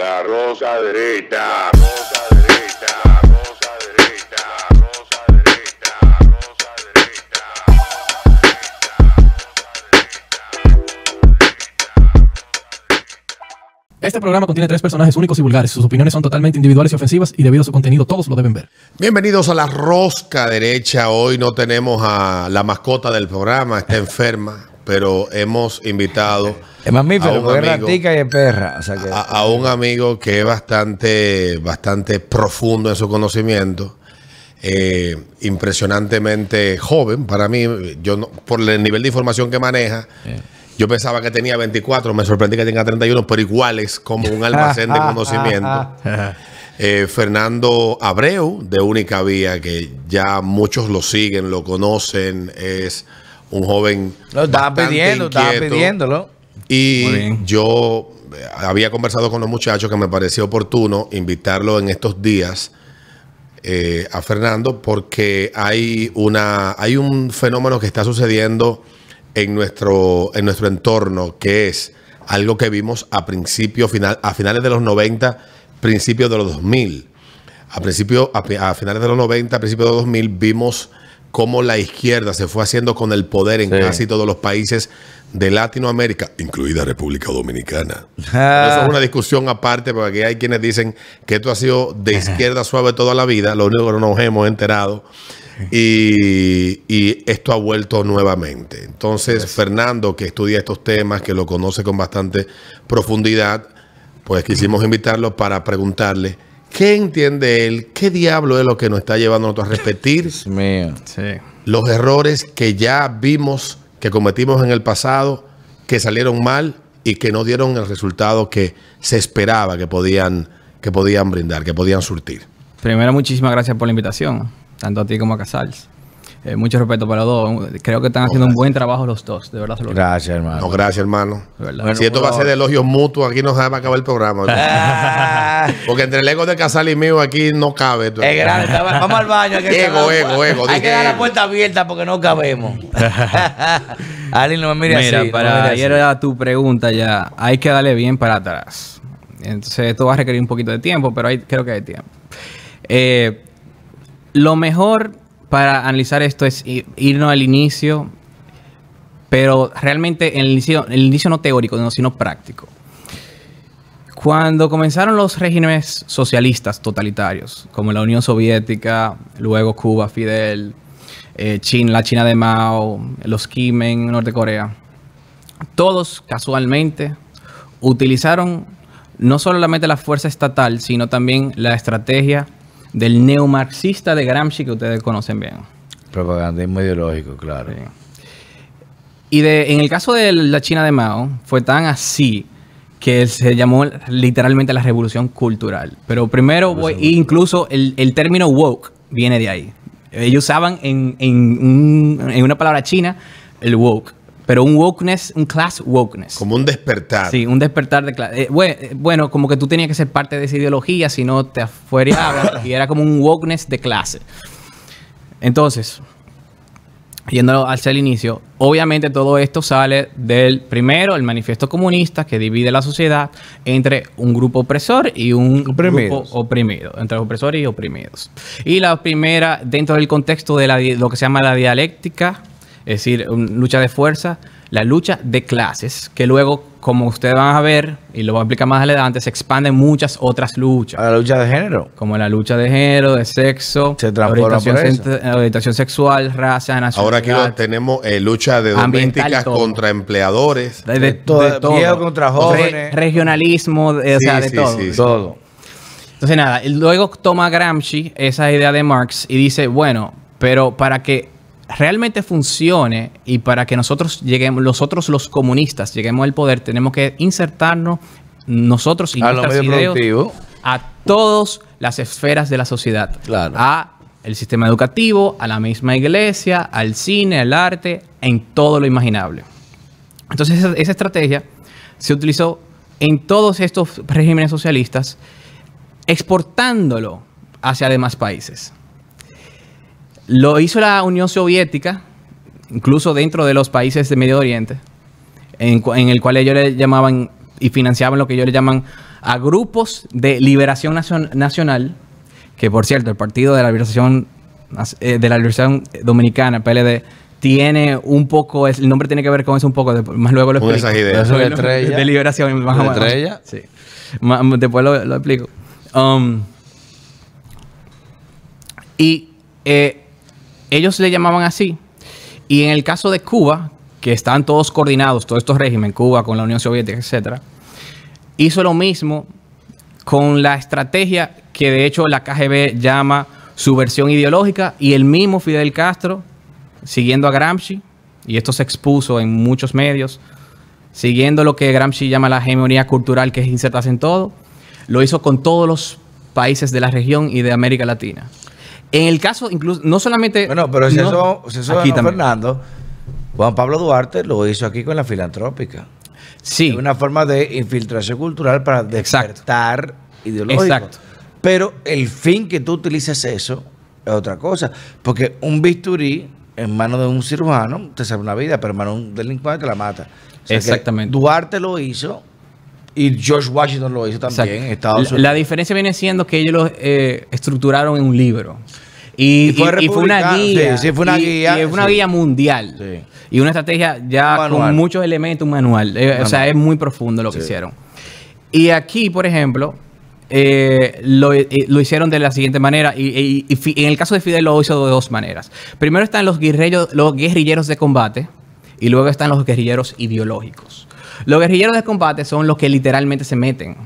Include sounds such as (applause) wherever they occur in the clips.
La rosa derecha, rosa derecha, rosa derecha, rosa derecha, rosa derecha. Este programa contiene tres personajes únicos y vulgares. Sus opiniones son totalmente individuales y ofensivas y debido a su contenido todos lo deben ver. Bienvenidos a la rosca derecha. Hoy no tenemos a la mascota del programa, está (laughs) enferma, pero hemos invitado Es mamífero, a un porque es amigo, ratica y es perra. O sea que, a, a un amigo que es bastante, bastante profundo en su conocimiento, eh, impresionantemente joven para mí. Yo no- por el nivel de información que maneja. Yo pensaba que tenía 24, me sorprendí que tenga 31, pero iguales como un almacén de (laughs) conocimiento. (laughs) Eh, Fernando Abreu, de Única Vía, que ya muchos lo siguen, lo conocen, es un joven. lo estaba pidiendo, estaba pidiéndolo. Y yo eh, había conversado con los muchachos que me pareció oportuno invitarlo en estos días eh, a Fernando porque hay una hay un fenómeno que está sucediendo en nuestro en nuestro entorno que es algo que vimos a principio final a finales de los 90 principios de los 2000 a principio a, finales de los 90 a principios de los 2000 vimos cómo la izquierda se fue haciendo con el poder en Sí. casi todos los países de Latinoamérica, incluida República Dominicana. Ah. (laughs) Eso es una discusión aparte, porque aquí hay quienes dicen que esto ha sido de izquierda suave toda la vida, lo único que no nos hemos enterado. Y, y esto ha vuelto nuevamente. Entonces, Fernando, que estudia estos temas, que lo conoce con bastante profundidad, pues quisimos invitarlo para preguntarle qué entiende él, qué diablo es lo que nos está llevando a nosotros a repetir. Sí. los errores que ya vimos que cometimos en el pasado, que salieron mal y que no dieron el resultado que se esperaba que podían, que podían brindar, que podían surtir. Primero, muchísimas gracias por la invitación, tanto a ti como a Casals. Eh, mucho respeto para los dos. Creo que están haciendo un buen trabajo los dos, de verdad se lo. Gracias, hermano. No, gracias, hermano. Bueno, si esto va a ser de elogios mutuos, aquí no se va a acabar el programa. Ah, (laughs) Porque entre el ego de Casal y mío aquí no cabe. es grande. (laughs) Vamos al baño. Hay que Ego, ego, ego, Hay dije que dar la puerta abierta porque no cabemos. (laughs) Ali, no me mire Mira, así. no me para mire ir así. a tu pregunta ya, hay que darle bien para atrás. Entonces, esto va a requerir un poquito de tiempo, pero hay, creo que hay tiempo. Eh, lo mejor para analizar esto es irnos al inicio, pero realmente el inicio, el inicio no teórico, no, sino práctico. Cuando comenzaron los regímenes socialistas totalitarios, como la Unión Soviética, luego Cuba, Fidel, eh, China, la China de Mao, los Kim en Norte Corea, todos casualmente utilizaron no solamente la fuerza estatal, sino también la estrategia del neomarxista de Gramsci que ustedes conocen bien. Propagandismo ideológico, claro. Sí. Y de, en el caso de la China de Mao, fue tan así que se llamó literalmente la revolución cultural. Pero primero, voy- incluso el, el término woke viene de ahí. Ellos usaban en, en un- en una palabra china el woke, pero un wokeness, un class wokeness. Como un despertar. Sí, un despertar de clase. bueno, como que tú tenías que ser parte de esa ideología, si no te afuereaban. y era como un wokeness de clase. Entonces, yendo hacia el inicio, obviamente todo esto sale del primero, el manifiesto comunista, que divide la sociedad entre un grupo opresor y un Oprimidos. grupo oprimido, entre opresores y oprimidos. Y la primera, dentro del contexto de la lo que se llama la dialéctica, es decir, lucha de fuerza, la lucha de clases, que luego, como ustedes van a ver, y lo voy a explicar más adelante, se expanden muchas otras luchas A la lucha de género. como la lucha de género, de sexo, Se orientación, sexual, raza, nacionalidad. Ahora aquí lo- tenemos eh, lucha de domésticas contra empleadores. de, de- todo, de todo. contra jóvenes. regionalismo, de- o Sí, sea, de sí, todo. sí, sí. Todo. Entonces, nada, y luego toma Gramsci esa idea de Marx y dice, bueno, pero para que realmente funcione y para que nosotros lleguemos, nosotros los comunistas lleguemos al poder, tenemos que insertarnos nosotros y A nuestras ideas a todas las esferas de la sociedad. Claro. A el sistema educativo, a la misma iglesia, al cine, al arte, en todo lo imaginable. Entonces esa, esa estrategia se utilizó en todos estos regímenes socialistas, exportándolo hacia demás países. Lo hizo la Unión Soviética, incluso dentro de los países de Medio Oriente, en, el cual ellos le llamaban y financiaban lo que ellos le llaman a grupos de liberación nacion- nacional, que por cierto, el Partido de la Liberación, eh, de la liberación Dominicana, PLD, tiene un poco, el nombre tiene que ver con eso un poco, más luego lo explico. esas ideas. De Bueno, estrella. De liberación. Más ¿De o menos. estrella? Sí. Después lo, lo explico. Um, y eh, ellos le llamaban así. Y en el caso de Cuba, que estaban todos coordinados, todos estos regímenes, Cuba con la Unión Soviética, etcétera, hizo lo mismo con la estrategia que de hecho la KGB llama su versión ideológica y el mismo Fidel Castro, siguiendo a Gramsci, y esto se expuso en muchos medios, siguiendo lo que Gramsci llama la hegemonía cultural que es insertarse en todo, lo hizo con todos los países de la región y de América Latina. En el caso, incluso, no solamente... Bueno, pero si no- eso, si eso aquí no. Fernando, Juan Pablo Duarte lo hizo aquí con la filantrópica. Sí. Es una forma de infiltración cultural para Exacto. despertar ideológico. Exacto. Pero el fin que tú utilices eso es otra cosa. Porque un bisturí en manos de un cirujano te salva una vida, pero en manos de un delincuente te la mata. O sea que Exactamente. Duarte lo hizo y George Washington lo hizo también en. Estados Unidos. La diferencia viene siendo que ellos lo eh, estructuraron en un libro. Y, Y fue y- y fue una guía. sí, sí, fue una guía, y es una sí. guía mundial. Y una estrategia ya Un con muchos elementos, un manual. Eh, O sea, es muy profundo lo que hicieron. Y aquí, por ejemplo, eh, lo, eh, lo hicieron de la siguiente manera. Y, y- y en el caso de Fidel lo hizo de dos maneras. Primero están los guerrilleros, los guerrilleros de combate y luego están los guerrilleros ideológicos. Los guerrilleros de combate son los que literalmente se meten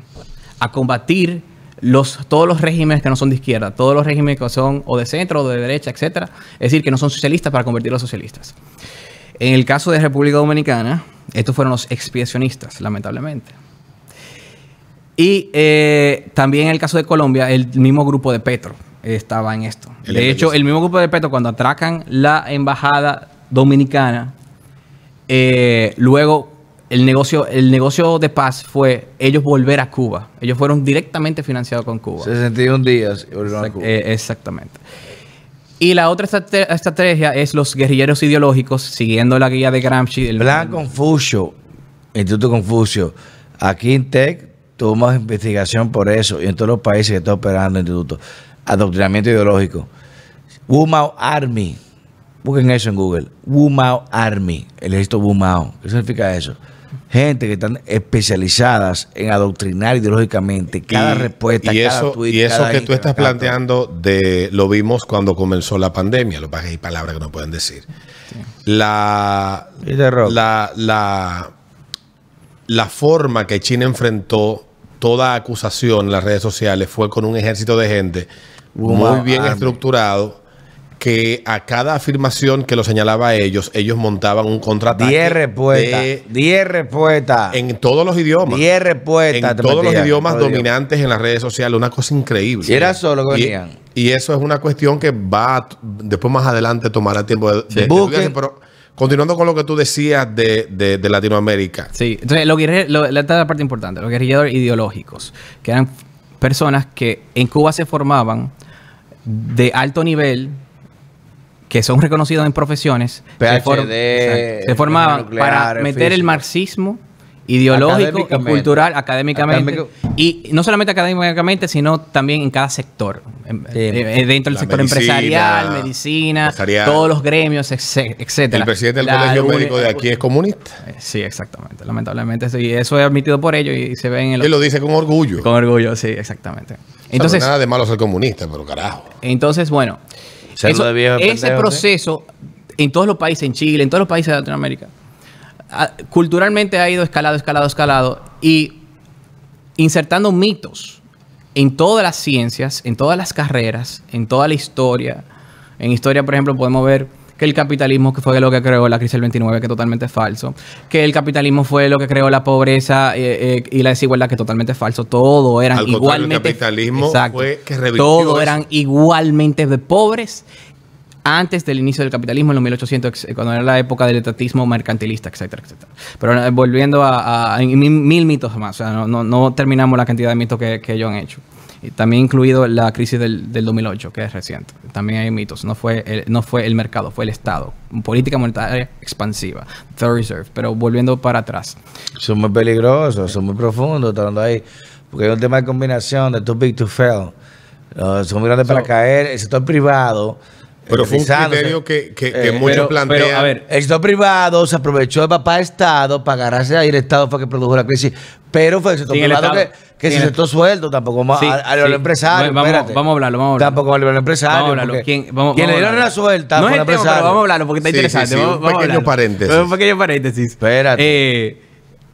a combatir los, todos los regímenes que no son de izquierda, todos los regímenes que son o de centro o de derecha, etcétera. Es decir, que no son socialistas para convertirlos a socialistas. En el caso de República Dominicana, estos fueron los expiacionistas, lamentablemente. Y eh, también en el caso de Colombia, el mismo grupo de Petro estaba en esto. El de hecho, el mismo grupo de Petro, cuando atracan la embajada dominicana, eh, luego el negocio, el negocio de paz fue ellos volver a Cuba. Ellos fueron directamente financiados con Cuba. 61 días. y volvieron a Cuba. eh, exactamente. Y la otra estrate- estrategia es los guerrilleros ideológicos, siguiendo la guía de Gramsci. el- Plan Confucio, Instituto Confucio. Aquí en TEC tuvimos investigación por eso y en todos los países que está operando el instituto. Adoctrinamiento ideológico. Wumao Army. Busquen eso en Google. Wumao Army. El ejército Wumao. ¿Qué significa eso? Gente que están especializadas en adoctrinar ideológicamente cada Y- respuesta, y cada eso, tweet, y eso cada que tú estás planteando de lo vimos cuando comenzó la pandemia lo que hay palabras que no pueden decir. La la, la la forma que China enfrentó toda acusación en las redes sociales fue con un ejército de gente muy bien estructurado que a cada afirmación que lo señalaba a ellos ellos montaban un contraataque 10 respuestas. de- 10 respuestas. en todos los idiomas 10 respuestas. en todos los idiomas dominantes en las redes sociales, una cosa increíble. Y era solo que Y- venían. Y, eso es una cuestión que va, a- después más adelante tomará tiempo de, de- de pero continuando con lo que tú decías de, de- de Latinoamérica. Sí, entonces los guerre- lo- la otra parte importante, los guerrilleros ideológicos, que eran personas que en Cuba se formaban de alto nivel, que son reconocidos en profesiones, se, PhD, se formaban nucleares, para meter el marxismo ideológico y cultural académicamente Académico. y no solamente académicamente sino también en cada sector En- Sí. eh, dentro del La sector medicina, empresarial medicina empresarial. todos los gremios etc- etcétera El presidente del La colegio uni- médico de aquí es comunista. eh, Sí, exactamente. Lamentablemente, sí. Eso es admitido por ellos y se ven en Él lo dice con orgullo. con orgullo, sí, exactamente. Entonces, Entonces, nada de malo ser comunista, pero carajo. entonces bueno, eso- de viejo ese pendejo, proceso en todos los países, en Chile, en todos los países de Latinoamérica, ah, culturalmente ha ido escalado, escalado, escalado y insertando mitos en todas las ciencias, en todas las carreras, en toda la historia. En historia, por ejemplo, podemos ver que el capitalismo que fue lo que creó la crisis del 29, que es totalmente falso. Que el capitalismo fue lo que creó la pobreza eh, eh, y la desigualdad, que es totalmente falso. Todo eran Al contrario, el igualmente... capitalismo fue que Todos eran igualmente de pobres antes del inicio del capitalismo en los 1800, ex- cuando era la época del etatismo mercantilista, etcétera, etcétera. Pero eh, volviendo a, a- a mil, mil mitos más, o sea, no, no- no terminamos la cantidad de mitos que, que ellos han hecho. Y también incluido la crisis del, del 2008, que es reciente. También hay mitos. No fue, el, no fue el mercado, fue el Estado. Política monetaria expansiva. Federal Reserve. Pero volviendo para atrás. Son muy peligrosos, son muy profundos, estando ahí. porque es un tema de combinación de too big to fail. Uh, son muy grandes para caer. El sector privado. Pero fue un criterio que, que, que Eh, muchos pero- plantean. pero, a ver, El sector privado se aprovechó de papá Estado para agarrarse ahí. El Estado fue que produjo la crisis. Pero fue el sector el privado que, Estado. Que se sentó sueldo. Tampoco vamos Sí, a, a los sí. empresarios. Vamos- vamos a hablarlo, vamos a hablarlo. Tampoco a los empresarios. Vamos a hablarlo. ¿Quién- vamos- quien le vamos a dieron la hablarlo. suelta no es el tema, pero vamos a hablarlo porque está Sí, interesante. sí, Vamos- un pequeño hablarlo. paréntesis. Un pequeño paréntesis. Espérate. Eh,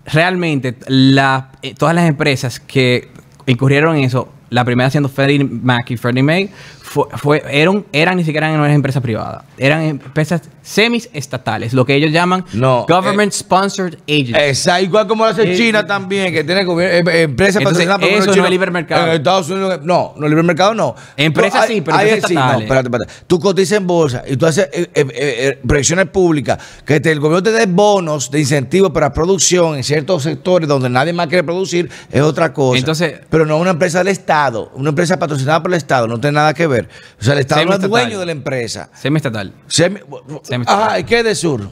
realmente, la- eh, todas las empresas que incurrieron en eso, la primera siendo Freddie Mac y Freddie May, fue, fue- eran, eran ni siquiera eran empresas privadas, eran empresas semi-estatales, lo que ellos llaman No, Government Sponsored Agencies. Exacto, igual como lo hace Eh, China también, que tiene eh, eh, empresas patrocinadas por el eso no es libre mercado. En Estados Unidos, no, no libre mercado no. Empresas sí, pero empresas sí, no, estatales. espérate, espérate. Tú cotizas en bolsa y tú haces eh, eh, eh, proyecciones públicas, que te- el gobierno te dé bonos de incentivos para producción en ciertos sectores donde nadie más quiere producir, es otra cosa. Entonces- pero no una empresa del Estado, una empresa patrocinada por el Estado, no tiene nada que ver. O sea, el Estado no es dueño de la empresa. Semi-estatal. Semi- Semi-estatal. Ajá, ¿y qué de sur?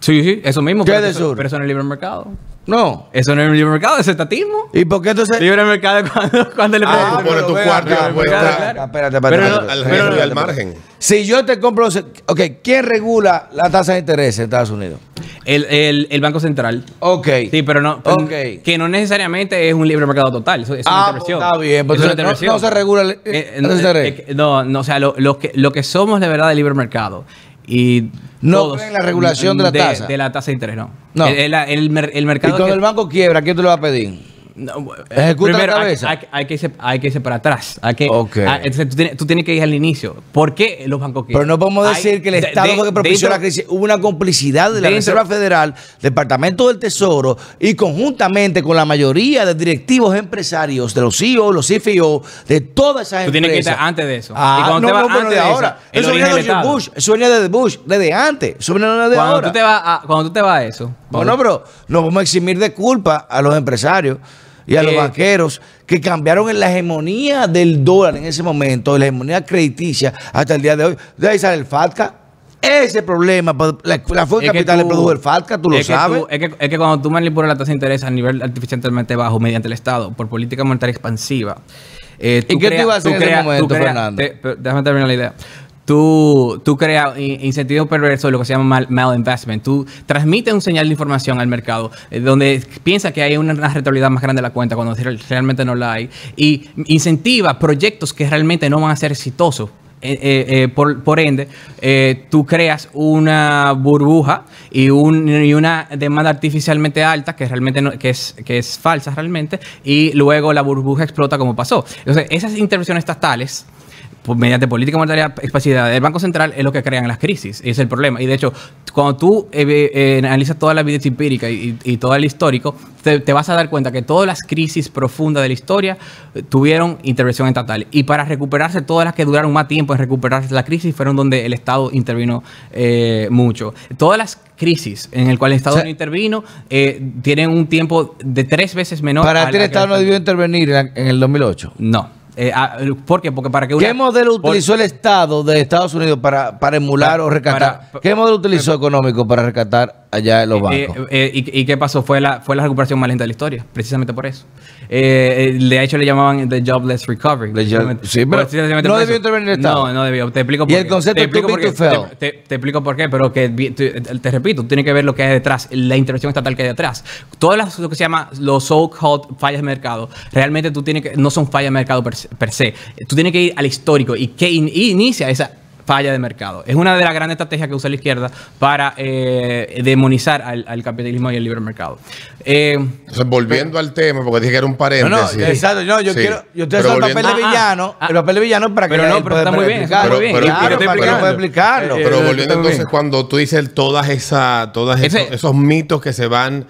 Sí, sí, eso mismo. ¿Qué pero, de eso, sur? pero eso no es libre mercado. No. Eso no es libre mercado, es estatismo. ¿Y por qué entonces? Libre mercado es cuando, (laughs) cuando le Ah, pero tu cuarto estar acá, espérate, espérate, Pero espérate, al espérate, riesgo y al espérate. margen. Si yo te compro, ok, ¿quién regula la tasa de interés en Estados Unidos? El, el, el Banco Central. Ok. Sí, pero no. Ok. Que no necesariamente es un libre mercado total. Eso es una Ah, intervención. pues está bien, pues Eso es no- intervención. no se regula el- Eh, no, eh, eh, no, no, o sea, lo, lo que, lo que somos de verdad de libre mercado. Y No creen en la regulación de la tasa. De la tasa de interés, no. No. El, el, el mer- el Y mercado. cuando que- el banco quiebra, ¿quién te lo va a pedir? No, Ejecuta primero, hay- cabeza. Hay, hay que irse, hay que irse para atrás. Hay que, ah, entonces tú, tienes, tú tienes que ir al inicio. ¿Por qué los bancos Pero quiebran? no podemos decir que el Estado de- fue que propició dentro- la crisis. Hubo una complicidad de la dentro- Reserva Federal, Departamento del Tesoro y conjuntamente con la mayoría de directivos empresarios, de los CEO, los CFO, de todas esas Tú tienes que empresas. irte antes de eso. Ah, y cuando no, te vas no, pero de ahora. Eso venía de. Bush. Eso venía de Bush, desde antes. Eso venía de Cuando ahora. tú, te vas a, cuando tú te vas a eso. Bueno, pero no vamos a eximir de culpa a los empresarios y a los Eh, banqueros que cambiaron en la hegemonía del dólar en ese momento, la hegemonía crediticia hasta el día de hoy. De ahí sale el FATCA. Ese problema, pues, la, Es que capital le tú- produjo el FATCA, tú lo que sabes. tú- es, que, es que cuando tú manipulas la tasa de interés a nivel artificialmente bajo mediante el Estado por política monetaria expansiva. eh, ¿Y tú qué tú creas- ibas a hacer tú en ese tú momento, Fernando? te- déjame terminar la idea. Tú, tú creas in- incentivos perversos lo que se llama mal, malinvestment. Tú transmites un señal de información al mercado eh, donde piensa que hay una, rentabilidad más grande de la cuenta cuando real- realmente no la hay. Y incentiva proyectos que realmente no van a ser exitosos. Eh, eh, eh, por, ende, tú creas una burbuja y, un- y una demanda artificialmente alta que realmente que es, que es falsa realmente, y luego la burbuja explota como pasó. Entonces, esas intervenciones estatales mediante política monetaria expansiva del Banco Central es lo que crean las crisis. Es el problema. Y de hecho, cuando tú eh, eh, analizas toda la evidencia empírica y, y todo el histórico, te, te vas a dar cuenta que todas las crisis profundas de la historia eh, tuvieron intervención estatal. Y para recuperarse, todas las que duraron más tiempo en recuperarse la crisis fueron donde el Estado intervino eh, mucho. Todas las crisis en el cual el Estado O sea, no intervino eh, tienen un tiempo de tres veces menor. Para ti el Estado no debió intervenir en, en el 2008. No. Eh, ah, ¿Por qué? Porque para que una- ¿Qué modelo por- utilizó el Estado de Estados Unidos para, para emular Para- o rescatar? para- ¿Qué modelo utilizó económico para rescatar allá en los Eh, bancos? eh, y, y qué pasó? Fue la, fue la recuperación más lenta de la historia, precisamente por eso. Eh, eh, de hecho, le llamaban the jobless recovery. The job- sí, pero no debió intervenir el Estado. No, no debió. Te explico Y por el qué. concepto te explico por qué. Te, te- te explico por qué, pero que te, te repito, tú tienes que ver lo que hay detrás, la intervención estatal que hay detrás. Todas las, lo que se llama los so-called fallas de mercado, realmente tú tienes que, no son fallas de mercado per, se- per se. Tú tienes que ir al histórico y que in- inicia esa falla de mercado. Es una de las grandes estrategias que usa la izquierda para eh, demonizar al, al capitalismo y al libre mercado. Eh, Entonces, volviendo al tema, porque dije que era un paréntesis. no, exacto. No, yo Sí. quiero. Yo estoy haciendo el papel de volviendo- Ah, villano. ah, el papel de villano para que pero no, pero pueda está muy bien, explicarlo. está muy bien. Pero- Claro, pero- pero- explicarlo. Pero volviendo entonces, bien. cuando tú dices todas esas, todas Ese- esos, esos mitos que se van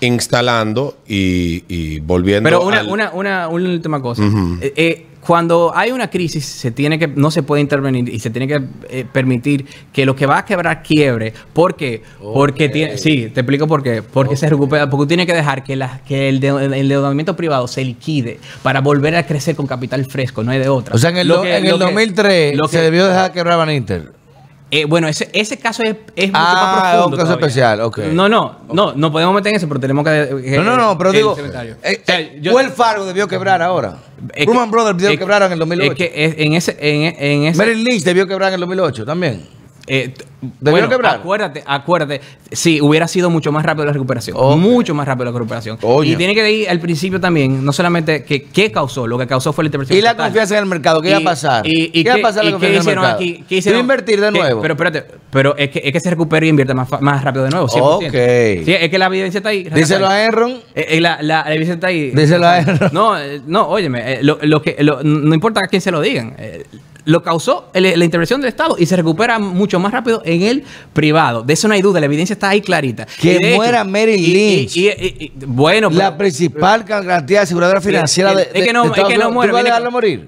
instalando y, y volviendo Pero una, al- una, una, una última cosa. Eh, eh, cuando hay una crisis, se tiene que, no se puede intervenir y se tiene que eh, permitir que lo que va a quebrar quiebre. ¿Por qué? Porque tiene, sí, te explico por qué. Porque se recupera, porque tú tienes que dejar que, la, que el, de- el endeudamiento privado se liquide para volver a crecer con capital fresco, no hay de otra. O sea, en el, Lo que- en el lo que- 2003 lo se que- debió dejar quebrar Van Inter. Eh, bueno, ese, ese caso es, es mucho Ah, más profundo. un caso todavía. especial, ok. No, no, no, no podemos meter en eso, pero tenemos que. que- No, no, no, pero el digo, eh, O sea, eh, yo- Wells Fargo debió quebrar ahora. es Ruman Brothers debió quebrar en el 2008. Es que en ese. En, en ese Merrill Lynch debió quebrar en el 2008 también. Eh, t- ¿Debió bueno, quebrar? acuérdate, acuérdate. Sí, hubiera sido mucho más rápido la recuperación. Ok. Mucho más rápido la recuperación. Y tiene que ir al principio también, no solamente que qué causó, lo que causó fue la intervención. Y la estatal. confianza en el mercado, ¿qué va a pasar? Y, y ¿Qué va a pasar la confianza en el mercado? aquí? ¿Qué ¿Tú hicieron? invertir de ¿Qué? nuevo? Pero espérate, pero es que, es que se recupera y invierte más, más rápido de nuevo. 100%. Ok. Sí, es que la evidencia está ahí. Díselo a Enron. Eh, eh, la, la, la evidencia está ahí. Díselo a Enron. No, eh, no, óyeme, eh, lo, lo que, lo- no importa a quién se lo digan. Eh, lo causó el- la intervención del Estado y se recupera mucho más rápido en el privado. De eso no hay duda, la evidencia está ahí clarita. Que de muera Merrill y- y- Lynch. y- y- y- bueno, La pero- principal garantía de aseguradora financiera de, es que de- no, de es que no muere.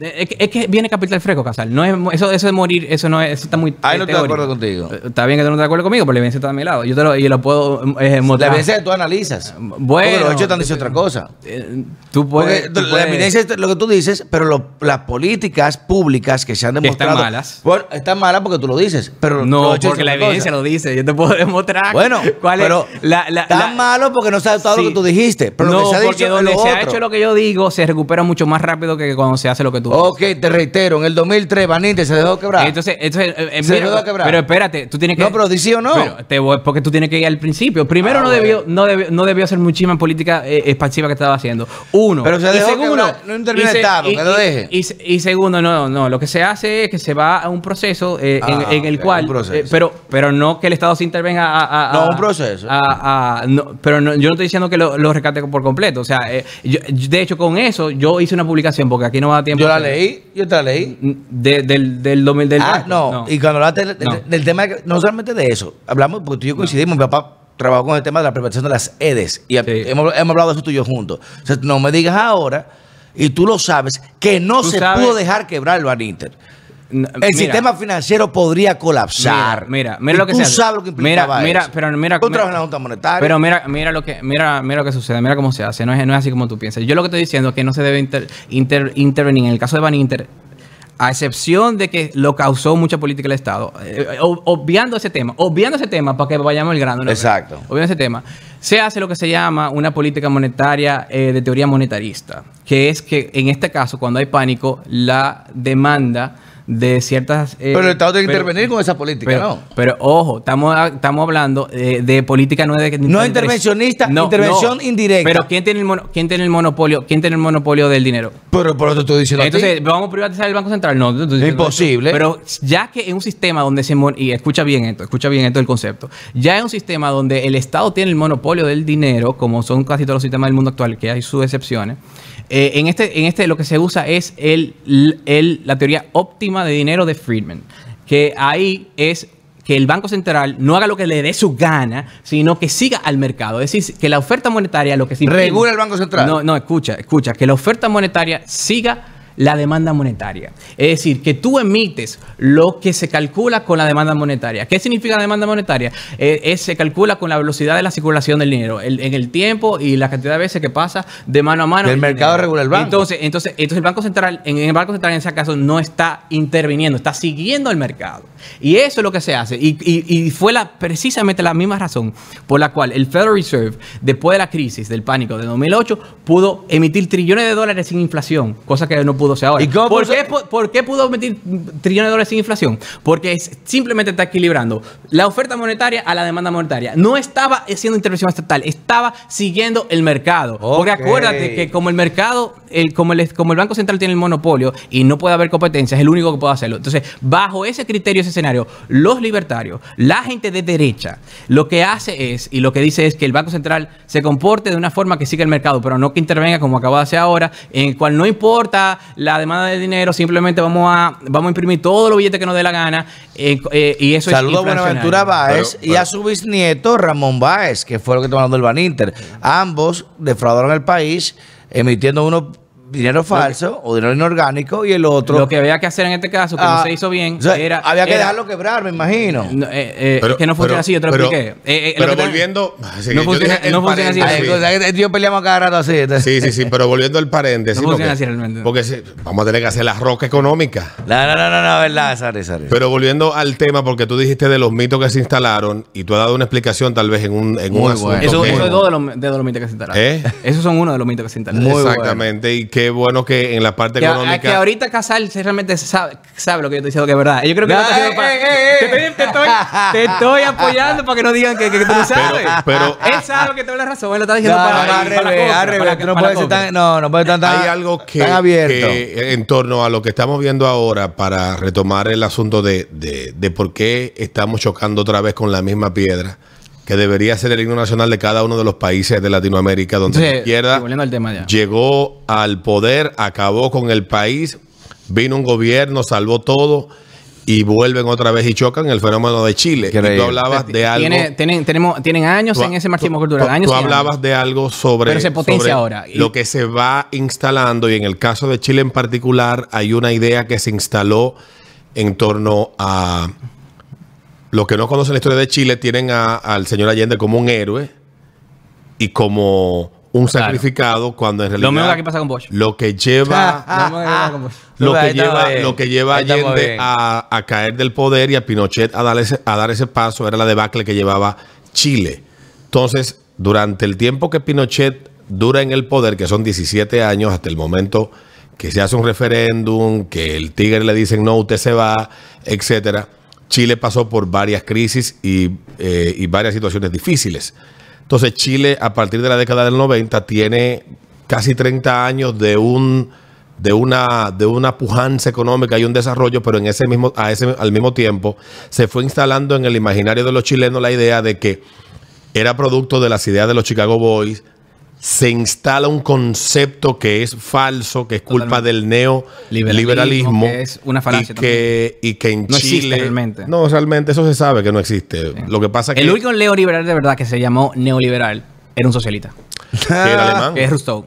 Es que, es que viene capital fresco, Casal. No es, eso, eso de morir, eso no es, eso está muy. Ahí no estoy de acuerdo contigo. Eh, Está bien que tú no estás de acuerdo conmigo, pero la evidencia está a mi lado. Yo te lo, yo lo puedo eh, La mostrar. evidencia que tú analizas. Bueno. Porque los hechos están diciendo otra cosa. Eh, tú Porque puedes. tú la puedes- evidencia es lo que tú dices, pero lo- las políticas públicas que se han están malas. Bueno, están malas porque tú lo dices, pero No, porque la evidencia cosa. lo dice. Yo te puedo demostrar Bueno, cuál pero es la, la, tan la- malo porque no se ha adoptado Sí. lo que tú dijiste. Pero no, lo que se ha porque dicho donde es lo se ha hecho lo que yo digo, se recupera mucho más rápido que cuando se hace lo que tú Ok, te reitero, en el 2003 Vaninte se dejó quebrar. Entonces, entonces eh, eh, Se mira, dejó de quebrar. pero espérate, tú tienes que. No, pero di sí o no. Pero te voy- porque tú tienes que ir al principio. Primero, Ah, no, bueno. debió, no, debió, no debió hacer muchísima política eh, expansiva que estaba haciendo. Uno. Pero se Y dejó segundo, quebrar, no interviene y el Estado, y- que lo y- deje. Y, y segundo, no, no. Lo que se hace es que se va a un proceso eh, en- Ah, el cual. un proceso. eh, pero, pero no que el Estado se intervenga a. a- a- No, un proceso. a- a- no, pero no- yo no estoy diciendo que lo, lo rescate por completo. O sea, eh, yo- de hecho, con eso yo hice una publicación porque aquí no va a tiempo. Yo la leí, yo te la leí. De- del, del 2000 del ah, no. Y cuando hablaste del, No. del tema, no solamente de eso, hablamos, porque tú y yo coincidimos, mi papá trabajó con el tema de la preparación de las EDES y Sí. hemos, hemos hablado de eso tú y yo juntos. O sea, no me digas ahora, y tú lo sabes, que no se sabes- pudo dejar quebrar el Baninter. El mira, sistema financiero podría colapsar. Mira, mira, lo que tú se hace. sabes lo que implicaba Mira, mira, eso. pero mira, Tú mira- en la Junta Monetaria. Pero mira, mira lo que, mira, mira lo que sucede, mira cómo se hace. No es, no es así como tú piensas. Yo lo que estoy diciendo es que no se debe inter- inter- intervenir en el caso de Van Inter, a excepción de que lo causó mucha política el Estado. Eh, ob- obviando ese tema, obviando ese tema para que vayamos al grano. Exacto. Obviando ese tema, se hace lo que se llama una política monetaria eh, de teoría monetarista, que es que en este caso, cuando hay pánico, la demanda de ciertas... eh, Pero el Estado tiene que pero- intervenir con esa política, pero, ¿no? pero ojo, estamos, estamos hablando eh, de política no de No intervencionista, intervención indirecta. Pero ¿quién tiene el mono- quién tiene el monopolio? ¿Quién tiene el monopolio del dinero? Pero por eso te estoy diciendo a ti. Entonces, ¿vamos a privatizar el Banco Central? No, no diciendo Imposible. Pero ya que en un sistema donde se... Y escucha bien esto, escucha bien esto el concepto. Ya es un sistema donde el Estado tiene el monopolio del dinero, como son casi todos los sistemas del mundo actual, que hay sus excepciones. Eh, en, este, en este lo que se usa es el, el- la teoría óptima de dinero de Friedman. Que ahí es que el Banco Central no haga lo que le dé su gana, sino que siga al mercado. Es decir, que la oferta monetaria, lo que se Regula el Banco Central. No, no, escucha, escucha, que la oferta monetaria siga la demanda monetaria. Es decir, que tú emites lo que se calcula con la demanda monetaria. ¿Qué significa la demanda monetaria? Eh, es- se calcula con la velocidad de la circulación del dinero, el- en el tiempo y la cantidad de veces que pasa de mano a mano. El mercado dinero. regula el banco. Entonces, entonces, entonces el Banco Central, en, en el Banco Central en ese caso, no está interviniendo, está siguiendo el mercado. Y eso es lo que se hace. Y, y- y fue la, precisamente la misma razón por la cual el Federal Reserve, después de la crisis del pánico de 2008, pudo emitir trillones de dólares sin inflación, cosa que no pudo ser ahora. ¿Y cómo ¿Por, qué, pu- por qué pudo emitir trillones de dólares sin inflación? Porque es- simplemente está equilibrando la oferta monetaria a la demanda monetaria. No estaba haciendo intervención estatal, estaba siguiendo el mercado. Porque acuérdate que como el mercado, el- como, el, como el Banco Central tiene el monopolio y no puede haber competencia, es el único que puede hacerlo. Entonces, bajo ese criterio, ese escenario, los libertarios, la gente de derecha, lo que hace es, y lo que dice es que el Banco Central se comporte de una forma que siga el mercado, pero no que intervenga como acaba de hacer ahora, en el cual no importa la demanda de dinero, simplemente vamos a, vamos a imprimir todos los billetes que nos dé la gana, eh, eh, y eso Saludos a es Buenaventura. Báez Pero- y a pero- su bisnieto Ramón Báez, que fue lo que hablando el Baninter. Ambos defraudaron el país emitiendo unos dinero falso o dinero inorgánico y el otro. Lo que había que hacer en este caso, que Ah, no se hizo bien, o sea, era. había que era- dejarlo quebrar, me imagino. No, eh, eh, Pero- que no funciona pero- así, yo te lo pero- expliqué. Eh, eh, lo pero que volviendo. sí, No funciona- no así. Ay, que yo peleamos cada rato así. Sí, sí, sí, pero volviendo al paréntesis. No funciona así realmente. Porque si- vamos a tener que hacer la roca económica. No, no, no, no, no, verdad, Sari, Sari. Pero volviendo al tema, porque tú dijiste de los mitos que se instalaron y tú has dado una explicación tal vez en un, en un asunto. Eso, que- eso es dos de los, de los mitos que se instalaron. ¿Eh? Esos son uno de los mitos que se instalaron. Muy Exactamente. Y qué bueno que en la parte Que, económica. que ahorita Casal se realmente sabe, sabe lo que yo estoy diciendo que es verdad. Yo creo que No, haciendo eh, para- eh, eh, te, estoy, te estoy- te estoy apoyando para que no digan que, que, que tú no sabes. pero- él sabe que te la razón. Él lo está diciendo no, para, para revés, revés. Tú no puedes ser tan. No, no puedes estar tan. hay algo que, tan abierto. que en torno a lo que estamos viendo ahora para retomar el asunto de, de- de por qué estamos chocando otra vez con la misma piedra, que debería ser el himno nacional de cada uno de los países de Latinoamérica, donde la izquierda y volviendo al tema ya. llegó al poder, acabó con el país, vino un gobierno, salvó todo y vuelven otra vez y chocan el fenómeno de Chile. Y tú hablabas de algo. Tiene- tienen, tenemos, tienen años Tú- en ese marxismo cultural. tú- Años tú años. hablabas de algo sobre, Pero se potencia sobre ahora. Y- lo que se va instalando y en el caso de Chile en particular hay una idea que se instaló en torno a los que no conocen la historia de Chile tienen a- al señor Allende como un héroe y como un Claro. sacrificado cuando en realidad (laughs) Lo mismo que pasa con Bosch. lo que lleva Lo que lleva, lo que lleva Allende a caer del poder y a Pinochet a dar, ese, a dar ese paso era la debacle que llevaba Chile. Entonces, durante el tiempo que Pinochet dura en el poder, que son 17 años hasta el momento que se hace un referéndum, que el tigre le dicen no, usted se va, etcétera, Chile pasó por varias crisis y, eh, y varias situaciones difíciles. Entonces Chile a partir de la década del 90 tiene casi 30 años de un de una de una pujanza económica y un desarrollo, pero en ese mismo a ese al mismo tiempo se fue instalando en el imaginario de los chilenos la idea de que era producto de las ideas de los Chicago Boys. Se instala un concepto que es falso, que es culpa Totalmente. del neoliberalismo. Liberalismo, que es una falacia y que, y que en No existe Chile. realmente. No, realmente eso se sabe que no existe. Lo que pasa es que. El único neoliberal de verdad que se llamó neoliberal era un socialista. que era alemán. (laughs) Que es Rousseau.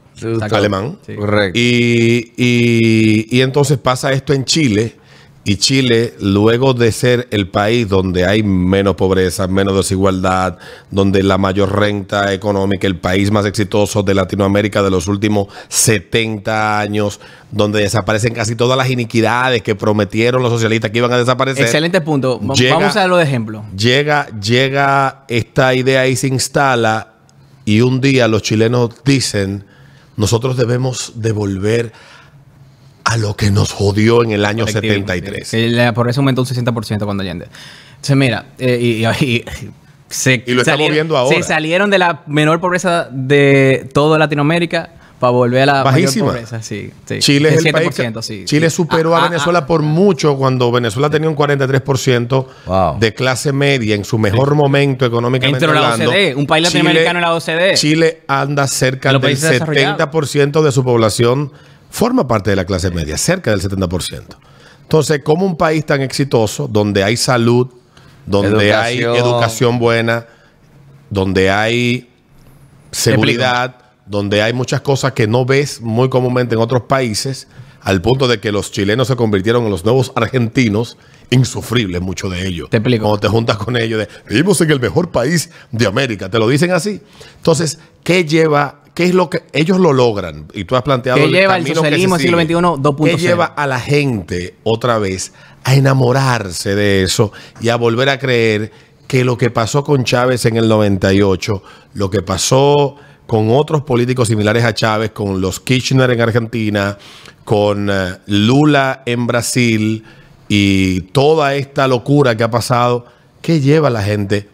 Alemán. Sí. Correcto. Y, y- y entonces pasa esto en Chile. Y Chile, luego de ser el país donde hay menos pobreza, menos desigualdad, donde la mayor renta económica, el país más exitoso de Latinoamérica de los últimos 70 años, donde desaparecen casi todas las iniquidades que prometieron los socialistas que iban a desaparecer. Excelente punto. Llega- Vamos a darlo de ejemplo. Llega, llega esta idea y se instala y un día los chilenos dicen, nosotros debemos devolver a lo que nos jodió en el año Colectivismo, 73. que la pobreza aumentó un 60% cuando Allende. Entonces, mira, eh, y, y- y- se, Y lo estamos viendo ahora. se salieron de la menor pobreza de toda Latinoamérica para volver a la Bajísima. mayor pobreza. Sí, sí. Chile es el país que- 7%, sí, Chile superó Ah, a ah, Venezuela por mucho cuando Venezuela tenía un 43% Wow. de clase media en su mejor momento económicamente la hablando. OCDE, un país latinoamericano en la OCDE. Chile anda cerca del países desarrollados. 70% de su población forma parte de la clase media, cerca del 70%. Entonces, como un país tan exitoso, donde hay salud, donde hay Educación. educación buena, donde hay seguridad, donde hay muchas cosas que no ves muy comúnmente en otros países, al punto de que los chilenos se convirtieron en los nuevos argentinos, insufribles muchos de ellos. Te explico. Cuando te juntas con ellos, de, vivimos en el mejor país de América, te lo dicen así. Entonces, ¿qué lleva? ¿Qué es lo que ellos lo logran? Y tú has planteado ¿Qué lleva el socialismo siglo. XXI 2.0? ¿Qué lleva a la gente otra vez a enamorarse de eso y a volver a creer que lo que pasó con Chávez en el 98, lo que pasó con otros políticos similares a Chávez, con los Kirchner en Argentina, con eh, Lula en Brasil y toda esta locura que ha pasado, ¿qué lleva a la gente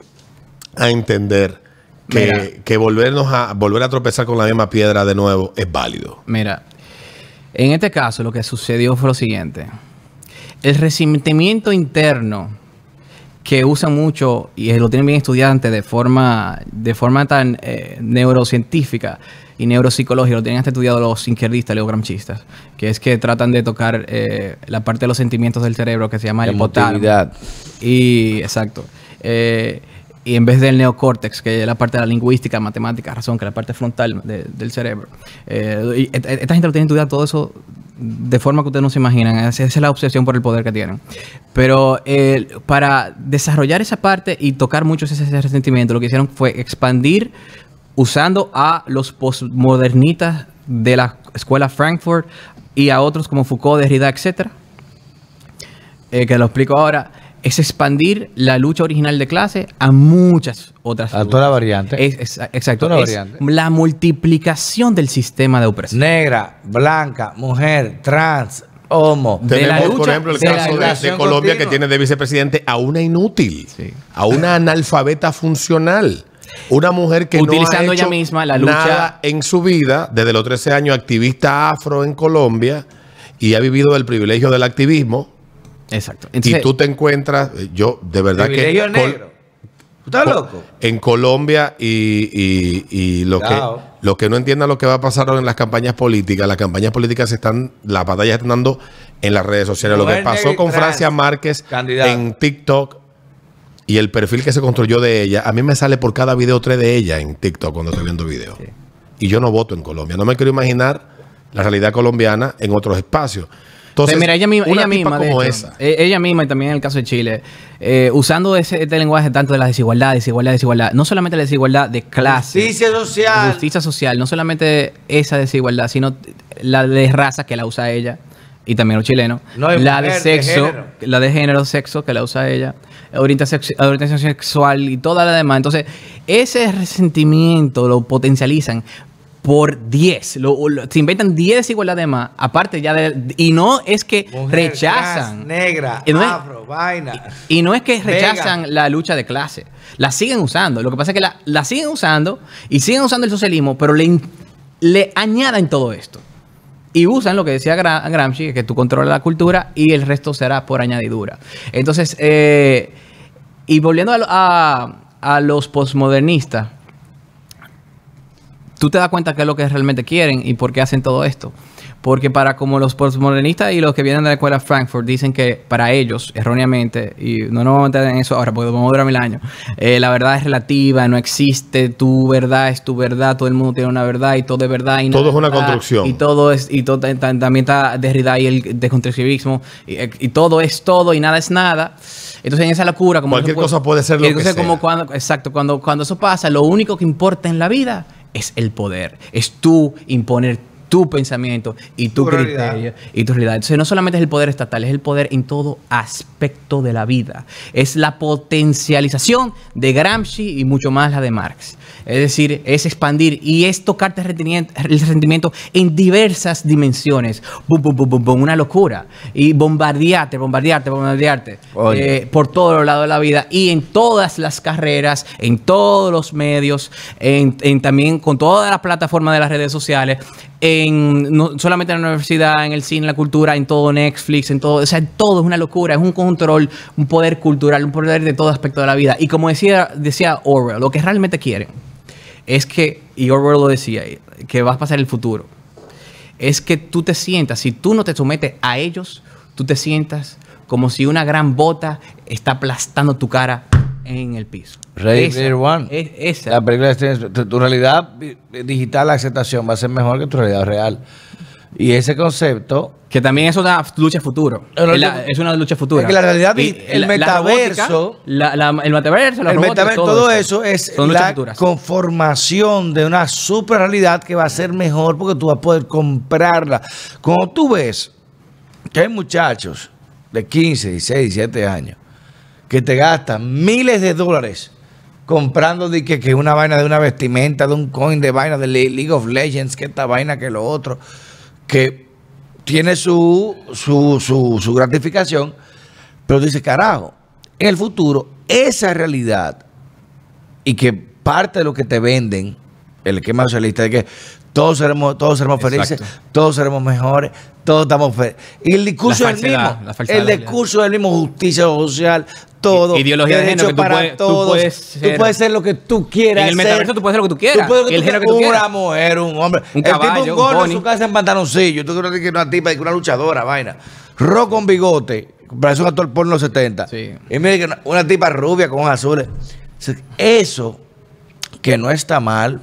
a entender que, que volvernos a volver a tropezar con la misma piedra de nuevo es válido? Mira, en este caso lo que sucedió fue lo siguiente. El resentimiento interno que usan mucho y lo tienen bien estudiantes de forma, de forma tan eh, neurocientífica y neuropsicológica, lo tienen hasta estudiado los izquierdistas, los gramscistas, que es que tratan de tocar eh, la parte de los sentimientos del cerebro que se llama hipotálamo. Emotividad. Y exacto. Eh, y en vez del neocórtex, que es la parte de la lingüística, matemática, razón, que es la parte frontal de- del cerebro. Eh, y esta gente lo tiene estudiado todo eso de forma que ustedes no se imaginan. Esa esa es la obsesión por el poder que tienen. Pero eh, para desarrollar esa parte y tocar mucho ese, ese resentimiento, lo que hicieron fue expandir usando a los postmodernistas de la escuela Frankfurt y a otros como Foucault, Derrida, etcétera eh, que lo explico ahora, es expandir la lucha original de clase a muchas otras A figuras. toda la variante. Es- es- exacto. Toda la es variante. la multiplicación del sistema de opresión. Negra, blanca, mujer, trans, homo. De la Tenemos, por ejemplo, el de caso de- Colombia que tiene de vicepresidente a una inútil, Sí. a una analfabeta funcional. Una mujer que Utilizando no ha ella hecho misma la lucha- nada en su vida, desde los 13 años, activista afro en Colombia, y ha vivido el privilegio del activismo. Exacto. y tú te encuentras, eh, yo de verdad que Privilegio negro. ¿Tú estás loco? en Colombia y, y- y lo, que, Cuidado. lo que no entiendan lo que va a pasar ahora en las campañas políticas, las campañas políticas se están, las batallas están dando en las redes sociales. Lo que pasó con trans, Francia Márquez candidata. en TikTok y el perfil que se construyó de ella, a mí me sale por cada video tres de ella en TikTok cuando estoy viendo videos. Y yo no voto en Colombia. No me quiero imaginar la realidad colombiana en otros espacios. Entonces, mira, ella misma, una ella misma, como hecho, esa. eh, ella misma y también en el caso de Chile, eh, usando ese, este lenguaje tanto de la desigualdad, desigualdad, desigualdad, no solamente la desigualdad de clase, Justicia social. justicia social, no solamente esa desigualdad, sino la de raza que la usa ella y también los chilenos, No, la de mujer, de sexo, la de género, sexo que la usa ella, orientación, sex- orientación sexual y toda la demás. Entonces, ese resentimiento lo potencializan por 10. Lo, lo- se inventan 10 desigualdades más, aparte ya de... Y no es que Mujer, rechazan. trans, negra, Y no es- afro, vaina. Y no es que Vega. rechazan la lucha de clase, la siguen usando. Lo que pasa es que la, la siguen usando y siguen usando el socialismo, pero le, le añaden todo esto. Y usan lo que decía Gra- Gramsci, que tú controlas la cultura y el resto será por añadidura. Entonces, eh, y volviendo a, a- los postmodernistas, tú te das cuenta qué es lo que realmente quieren y por qué hacen todo esto. Porque para como los postmodernistas y los que vienen de la escuela Frankfurt dicen que para ellos, erróneamente, y no nos vamos a meter en eso ahora porque vamos a durar mil años, eh, la verdad es relativa, no existe, tu verdad es tu verdad, todo el mundo tiene una verdad y todo es verdad. Y Todo es una verdad, construcción. Y todo es, y todo, ta- ta- también está Derrida y el desconstructivismo, y, y todo es todo y nada es nada. Entonces en esa locura, como Cualquier cosa puede ser lo que sea. como cuando, exacto, cuando, cuando eso pasa, lo único que importa en la vida es el poder. Es tú imponer tu pensamiento y tu, Tu realidad. criterio y tu realidad. Entonces no solamente es el poder estatal, es el poder en todo aspecto de la vida. Es la potencialización de Gramsci y mucho más la de Marx. Es decir, es expandir y es tocarte el sentimiento en diversas dimensiones. Bum, bum, bum, bum, bum, una locura. Y bombardearte, bombardearte, bombardearte. Eh, por todos los lados de la vida y en todas las carreras, en todos los medios, en, en también con todas las plataformas de las redes sociales, en no solamente en la universidad, en el cine, en la cultura, en todo Netflix, en todo, o sea, en todo es una locura, es un control, un poder cultural, un poder de todo aspecto de la vida. Y como decía, decía Orwell, lo que realmente quieren es que, y Orwell lo decía, que va a pasar el futuro es que tú te sientas, si tú no te sometes a ellos, tú te sientas como si una gran bota está aplastando tu cara en el piso. Ready Esa- Player One. es- esa. La película de tu, tu realidad digital, la aceptación va a ser mejor que tu realidad real. Y ese concepto, Que también es una lucha futuro. Es, una lucha futura. es que la realidad Y el la metaverso- la- la- el metaverso, la el robótica, metaverso, todo, eso es la futuras. conformación de una super realidad que va a ser mejor porque tú vas a poder comprarla. Cuando tú ves que hay muchachos de 15, 16, 17 años que te gastan miles de dólares comprando de que, que una vaina de una vestimenta, de un coin de vaina de Le- League of Legends, que esta vaina, que lo otro, que tiene su, su, su, gratificación, pero dice, carajo, en el futuro, esa realidad y que parte de lo que te venden, el esquema socialista, de que todos seremos, todos seremos felices, Exacto. todos seremos mejores, todos estamos felices. Y el discurso es el mismo. El discurso es el mismo, justicia social, todo. Ideología de género, que tú puedes- tú puedes ser- Tú puedes ser lo que tú quieras. En el metaverso tú puedes ser lo que tú quieras. Tú puedes ser El lo género que tú tú quieras. quieras. Una mujer, un hombre. Un el tipo caballo, un un gordo en su casa en pantaloncillo. Tú crees que una tipa, una luchadora, vaina. Ro con bigote. Parece un actor porno 70. Sí. Y mira que una, una tipa rubia con ojos azules. Eso, que no está mal,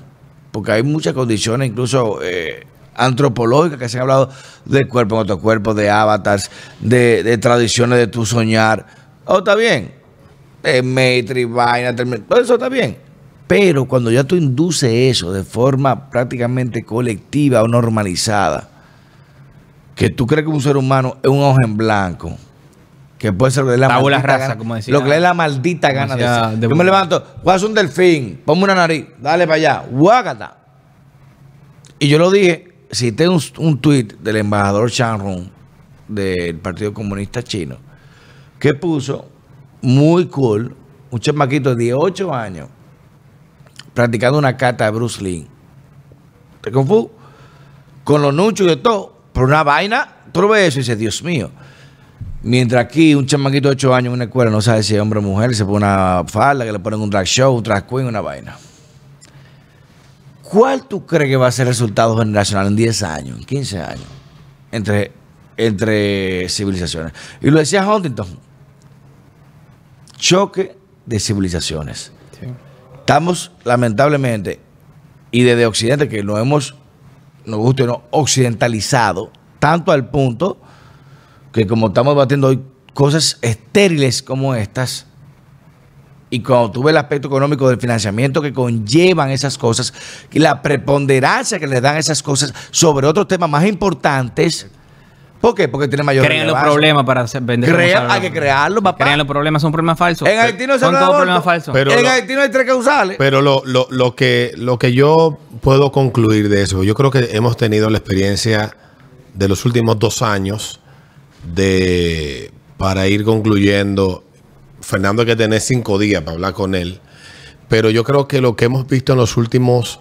porque hay muchas condiciones, incluso eh, antropológicas, que se han hablado del cuerpo en otro cuerpo, de avatars, de, tradiciones de tu soñar. Oh, está bien. Eh, vaina, todo eso está bien. Pero cuando ya tú induces eso de forma prácticamente colectiva o normalizada, que tú crees que un ser humano es un ojo en blanco, que puede ser lo que le dé la Tabula maldita rasa, gana- como decía- lo que dé la maldita gana de decía ser. de Yo me levanto, voy a hacer un delfín, ponme una nariz, dale para allá, guácata. Y yo lo dije, cité un, un tuit del embajador Chan Run del Partido Comunista Chino, que puso muy cool, un chamaquito de 18 años, practicando una carta de Bruce Lee. ¿Te confu? Con los nuchos y de todo, por una vaina, tú lo ves eso y dices, Dios mío. Mientras aquí un chamaquito de 8 años en una escuela no sabe si es hombre o mujer, se pone una falda, que le ponen un drag show, un drag queen, una vaina. ¿Cuál tú crees que va a ser el resultado generacional en 10 años, en 15 años, entre, entre civilizaciones? Y lo decía Huntington, choque de civilizaciones. Sí. Estamos, lamentablemente, y desde Occidente, que nos hemos, nos guste o no, occidentalizado, tanto al punto que como estamos batiendo hoy cosas estériles como estas, y cuando tú ves el aspecto económico del financiamiento que conllevan esas cosas, y la preponderancia que le dan esas cosas sobre otros temas más importantes, ¿por qué? Porque tiene mayor Crean los problemas para vender. Crea- hay que crearlo, papá. Crean los problemas, son problemas falsos. En Haití no se Son todos problemas falsos. Pero en lo- Haití no hay tres causales. Pero lo, lo, lo, que, lo que yo puedo concluir de eso, yo creo que hemos tenido la experiencia de los últimos dos años de para ir concluyendo. Fernando que tener cinco días para hablar con él. Pero yo creo que lo que hemos visto en los últimos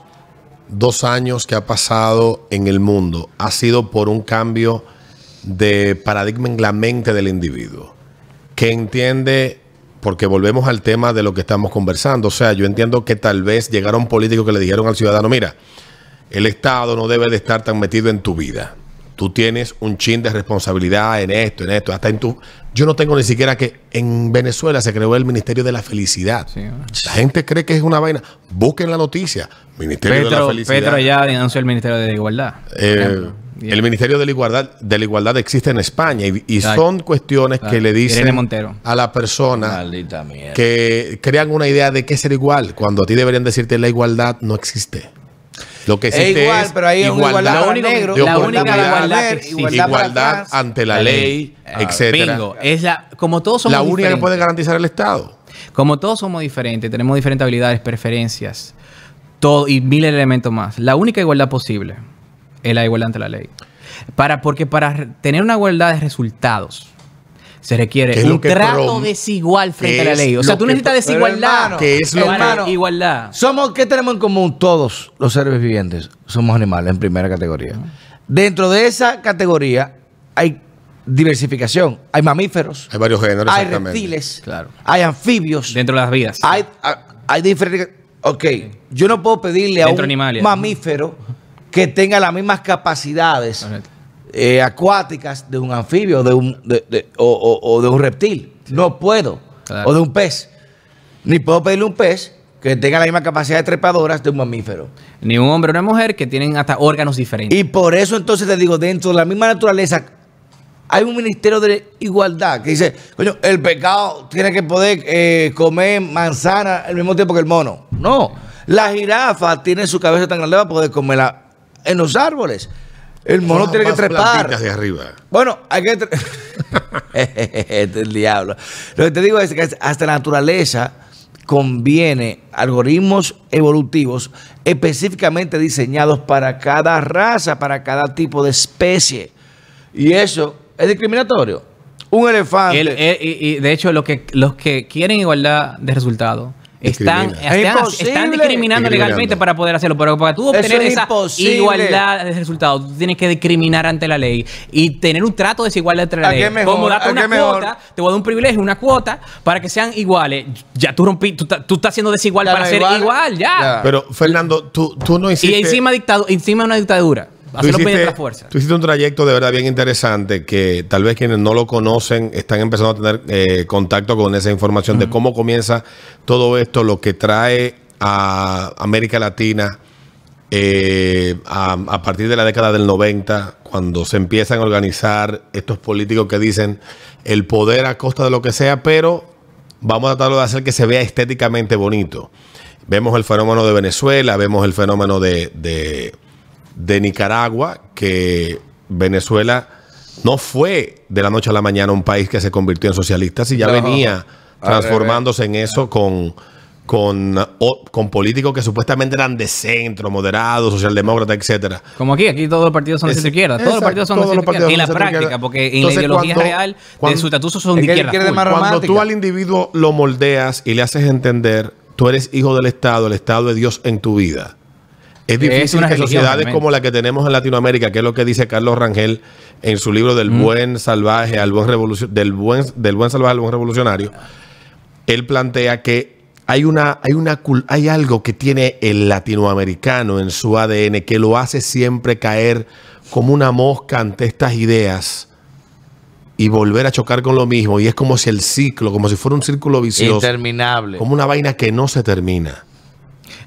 dos años que ha pasado en el mundo ha sido por un cambio de paradigma en la mente del individuo que entiende, porque volvemos al tema de lo que estamos conversando, o sea, yo entiendo que tal vez llegaron políticos que le dijeron al ciudadano, mira, el Estado no debe de estar tan metido en tu vida. Tú tienes un chin de responsabilidad en esto, en esto, hasta en tu... Yo no tengo ni siquiera que en Venezuela se creó el Ministerio de la Felicidad. Sí. La gente cree que es una vaina. Busquen la noticia. Ministerio de la Felicidad. Petro ya denunció el Ministerio de Igualdad. por Eh, el Ministerio de la Igualdad, de la Igualdad existe en España y, son cuestiones que le dicen Montero. a la persona que crean una idea de que es ser igual, cuando a ti deberían decirte la igualdad no existe. Lo que Es existe igual, es pero ahí es igualdad negro, de la única igualdad que igualdad igualdad ante la ley, Ah, etcétera. Bingo. Es la, como todos somos La única que puede garantizar el Estado. Como todos somos diferentes, tenemos diferentes habilidades, preferencias, todo y mil elementos más. La única igualdad posible es la igualdad ante la ley. Para, porque para tener una igualdad de resultados se ¿Qué requiere un que trato desigual frente a la ley. O sea, tú que necesitas desigualdad. ¿Qué es lo hermano, igualdad. Somos, ¿Qué tenemos en común todos los seres vivientes? Somos animales en primera categoría. Dentro de esa categoría hay diversificación. Hay mamíferos, Hay varios géneros. hay reptiles, Claro. hay anfibios, Dentro de las vidas. hay, hay- hay diferentes... Ok, yo no puedo pedirle a un animales. mamífero que tenga las mismas capacidades Correcto. Eh, acuáticas de un anfibio de un, de- de- o, o- o de un reptil. No puedo. Claro. O de un pez. Ni puedo pedirle un pez que tenga la misma capacidad de trepadoras de un mamífero. Ni un hombre o una mujer que tienen hasta órganos diferentes. Y por eso entonces te digo, dentro de la misma naturaleza hay un ministerio de igualdad que dice, coño, el pecado tiene que poder eh, comer manzana al mismo tiempo que el mono. No, la jirafa tiene su cabeza tan grande para poder comerla en los árboles. El mono tiene que trepar. de arriba. Bueno, hay que... (laughs) este es el diablo. Lo que te digo es que hasta la naturaleza conviene algoritmos evolutivos específicamente diseñados para cada raza, para cada tipo de especie. Y eso es discriminatorio. Un elefante... El- el- y, y, de hecho, lo que, los que quieren igualdad de resultados están, están, están discriminando legalmente para poder hacerlo. Pero para tú obtener es esa imposible. igualdad de resultados, tú tienes que discriminar ante la ley y tener un trato desigual entre la ¿A ley. mejor? Como date ¿A una mejor? cuota, te voy a dar un privilegio, una cuota, para que sean iguales. Ya tú rompí, tú, tú estás siendo desigual Ya para ser igual. igual, ya. Ya. Pero, Fernando, tú, tú no Y hiciste... encima, dictadu- encima una dictadura. Hacerlo hiciste, la fuerza. tú hiciste un trayecto de verdad bien interesante que tal vez quienes no lo conocen están empezando a tener eh, contacto con esa información de cómo comienza todo esto, lo que trae a América Latina eh, a, a partir de la década del 90, cuando se empiezan a organizar estos políticos que dicen el poder a costa de lo que sea, pero vamos a tratarlo de hacer que se vea estéticamente bonito. Vemos el fenómeno de Venezuela, vemos el fenómeno de, de- de Nicaragua, que Venezuela no fue de la noche a la mañana un país que se convirtió en socialista, si ya No, venía transformándose en eso con, con, o- con políticos que supuestamente eran de centro, moderados, socialdemócratas, etcétera. Como aquí, aquí todos los partidos son de centro izquierda. Todos los partidos son de centro izquierda. En la práctica, porque en Entonces, la ideología cuando- real cuando- de su estatuto son de izquierda. Cuando romántica. tú al individuo lo moldeas y le haces entender, tú eres hijo del Estado, el Estado de Dios en tu vida. Es difícil una que sociedades realmente. como la que tenemos en Latinoamérica, que es lo que dice Carlos Rangel en su libro del buen salvaje al buen del buen del buen salvaje al buen revolucionario, él plantea que hay una hay una hay algo que tiene el latinoamericano en su ADN que lo hace siempre caer como una mosca ante estas ideas y volver a chocar con lo mismo y es como si el ciclo, como si fuera un círculo vicioso, Interminable. como una vaina que no se termina.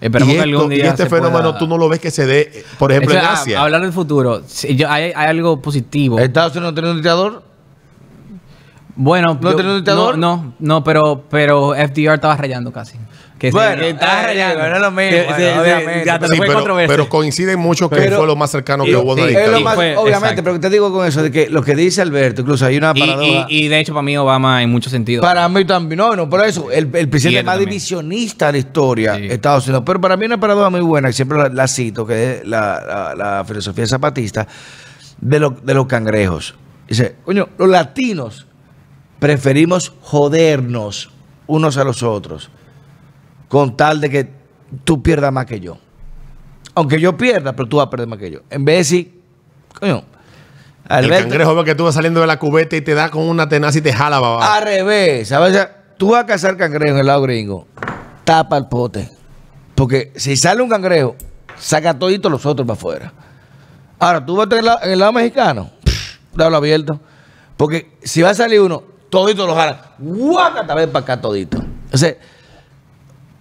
Esperemos Y, que algún esto- y día este se fenómeno pueda- tú no lo ves que se dé, por ejemplo, Eso, en a- Asia. Hablar del futuro. sí, yo- hay, hay algo positivo. ¿Estados Unidos no tiene un dictador? Bueno, ¿No yo- tiene un dictador? No, no, no, pero, pero FDR estaba rayando casi. Que Bueno, que estaba eh, rayando. no es lo mismo, Que obviamente. ya te Sí, fue pero, controversia. pero coinciden mucho que Pero- fue lo más cercano que y- hubo a una sí, Es lo dictadura. más, fue- obviamente, exacto. pero te digo con eso de que lo que dice Alberto, incluso hay una paradoja. y- y de hecho, para mí, Obama en muchos sentidos. Para mí también, no, no, por eso, el, el presidente más también. divisionista de la historia, Sí. Estados Unidos. Pero para mí una paradoja muy buena, y siempre la, la cito, que es la, la- la filosofía zapatista, de, lo- de los cangrejos. Dice, coño, los latinos preferimos jodernos unos a los otros con tal de que tú pierdas más que yo. Aunque yo pierda, pero tú vas a perder más que yo. En vez de decir, coño, El cangrejo ve que tú vas saliendo de la cubeta y te da con una tenaz y te jala abajo. al revés, ¿sabes? O sea, Tú vas a cazar cangrejo en el lado gringo, tapa el pote. Porque si sale un cangrejo, saca todito los otros para afuera. Ahora, tú vas a estar en, la- en el lado mexicano, déjalo abierto. Porque si va a salir uno, todito lo jalan. Guácata, ven para acá todito. Entonces,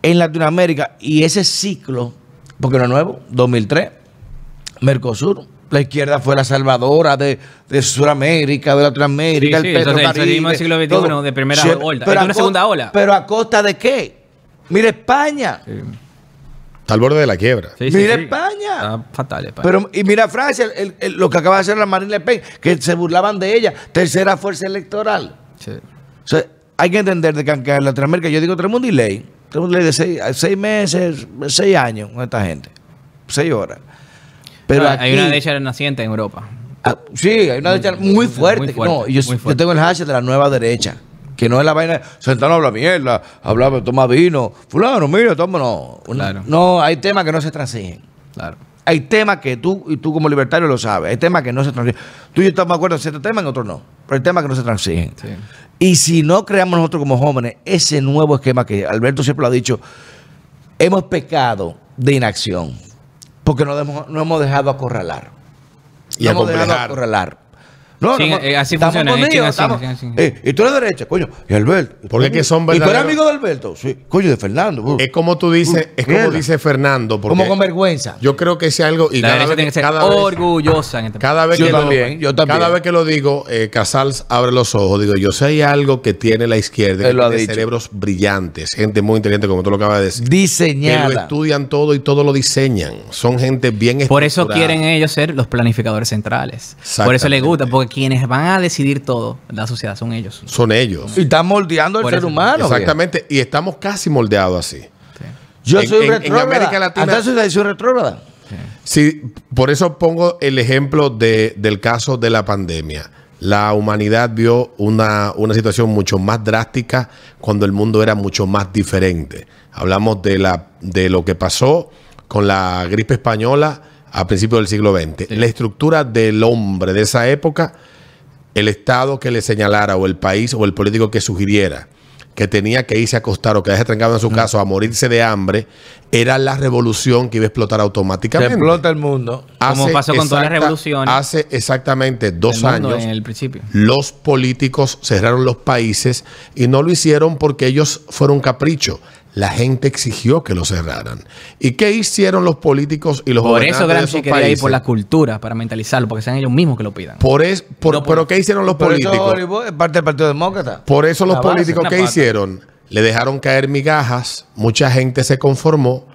en Latinoamérica, y ese ciclo, porque no es nuevo, 2003, Mercosur. La izquierda fue la salvadora de, de Sudamérica, de Latinoamérica, Sí, el sí, el siglo XXI todo. de primera Siempre- ola. pero a una segunda ola. Pero a costa de qué? Mira España. Está al borde de la quiebra. Sí, sí, Mira sí. España. Está fatal, España. Pero, y mira Francia, el- el- lo que acaba de hacer la Marine Le Pen, que se burlaban de ella, tercera fuerza electoral. Sí. O sea, hay que entender de que aunque en Latinoamérica, yo digo, tenemos un delay. Delay de seis, seis meses, seis años con esta gente. Seis horas. Pero No, aquí, hay una derecha naciente en Europa. ah, sí, hay una derecha muy fuerte. muy fuerte, no, yo, muy yo fuerte. tengo el hashtag de la nueva derecha. Que no es la vaina, Sentano habla mierda, hablaba, toma vino, fulano, mira, toma, no. Claro. No, hay temas que no se transigen. Claro. Hay temas que tú, y tú como libertario lo sabes, hay temas que no se transigen. Tú y yo estamos de acuerdo en ciertos temas, en otros no. Pero hay temas que no se transigen. Sí. Y si no creamos nosotros como jóvenes ese nuevo esquema que Alberto siempre lo ha dicho, hemos pecado de inacción. Porque no, hemos- no hemos dejado acorralar. Y no hemos dejado acorralar. No, Sí, no, eh, así estamos funciona, con en China ellos, sí, estamos- sí, sí. Eh, y tú eres derecha, coño. Y Alberto. ¿y tú Porque que son ¿Y tú eres verdaderos- amigo de Alberto? Sí. Coño, de Fernando. Es como tú dices, es como Mierda. dice Fernando. Porque Como con vergüenza. Yo creo que es algo. Y La cada derecha vez, tiene que ser cada vez- orgullosa en este Cada vez, Yo que también, lo, yo también. cada vez que lo digo, eh, Casals abre los ojos. Digo, yo sé hay algo que tiene la izquierda, que tiene cerebros brillantes, gente muy inteligente, como tú lo acabas de decir. Que lo Diseñada. estudian todo y todo lo diseñan. Son gente bien Por eso quieren ellos ser los planificadores centrales. Por eso les gusta, porque quienes van a decidir todo en la sociedad son ellos. Son ellos. Y están moldeando al ser eso. humano. Exactamente. Y estamos casi moldeados así. Yo En- soy en- en retrógrada. América Latina- soy retrógrada. Sí, por eso pongo el ejemplo de- del caso de la pandemia. La humanidad vio una, una situación mucho más drástica cuando el mundo era mucho más diferente. Hablamos de, la, de lo que pasó con la gripe española a principios del siglo XX. La estructura del hombre de esa época, el Estado que le señalara o el país o el político que sugiriera que tenía que irse a acostar o quedarse trancado en su casa a morirse de hambre, era la revolución que iba a explotar Se automáticamente. explota el mundo. Como pasó con todas las revoluciones Hace exactamente dos años, en el principio. los políticos cerraron los países y no lo hicieron porque ellos fueron capricho. La gente exigió que lo cerraran. ¿Y qué hicieron los políticos y los Por gobernantes eso de Gramsci esos quería ir por la cultura, para mentalizarlo, porque sean ellos mismos que lo pidan. Por es- por- No por- pero ¿qué hicieron los Pero políticos? Es parte del Partido Demócrata. Por eso los base, políticos pata. hicieron le dejaron caer migajas, mucha gente se conformó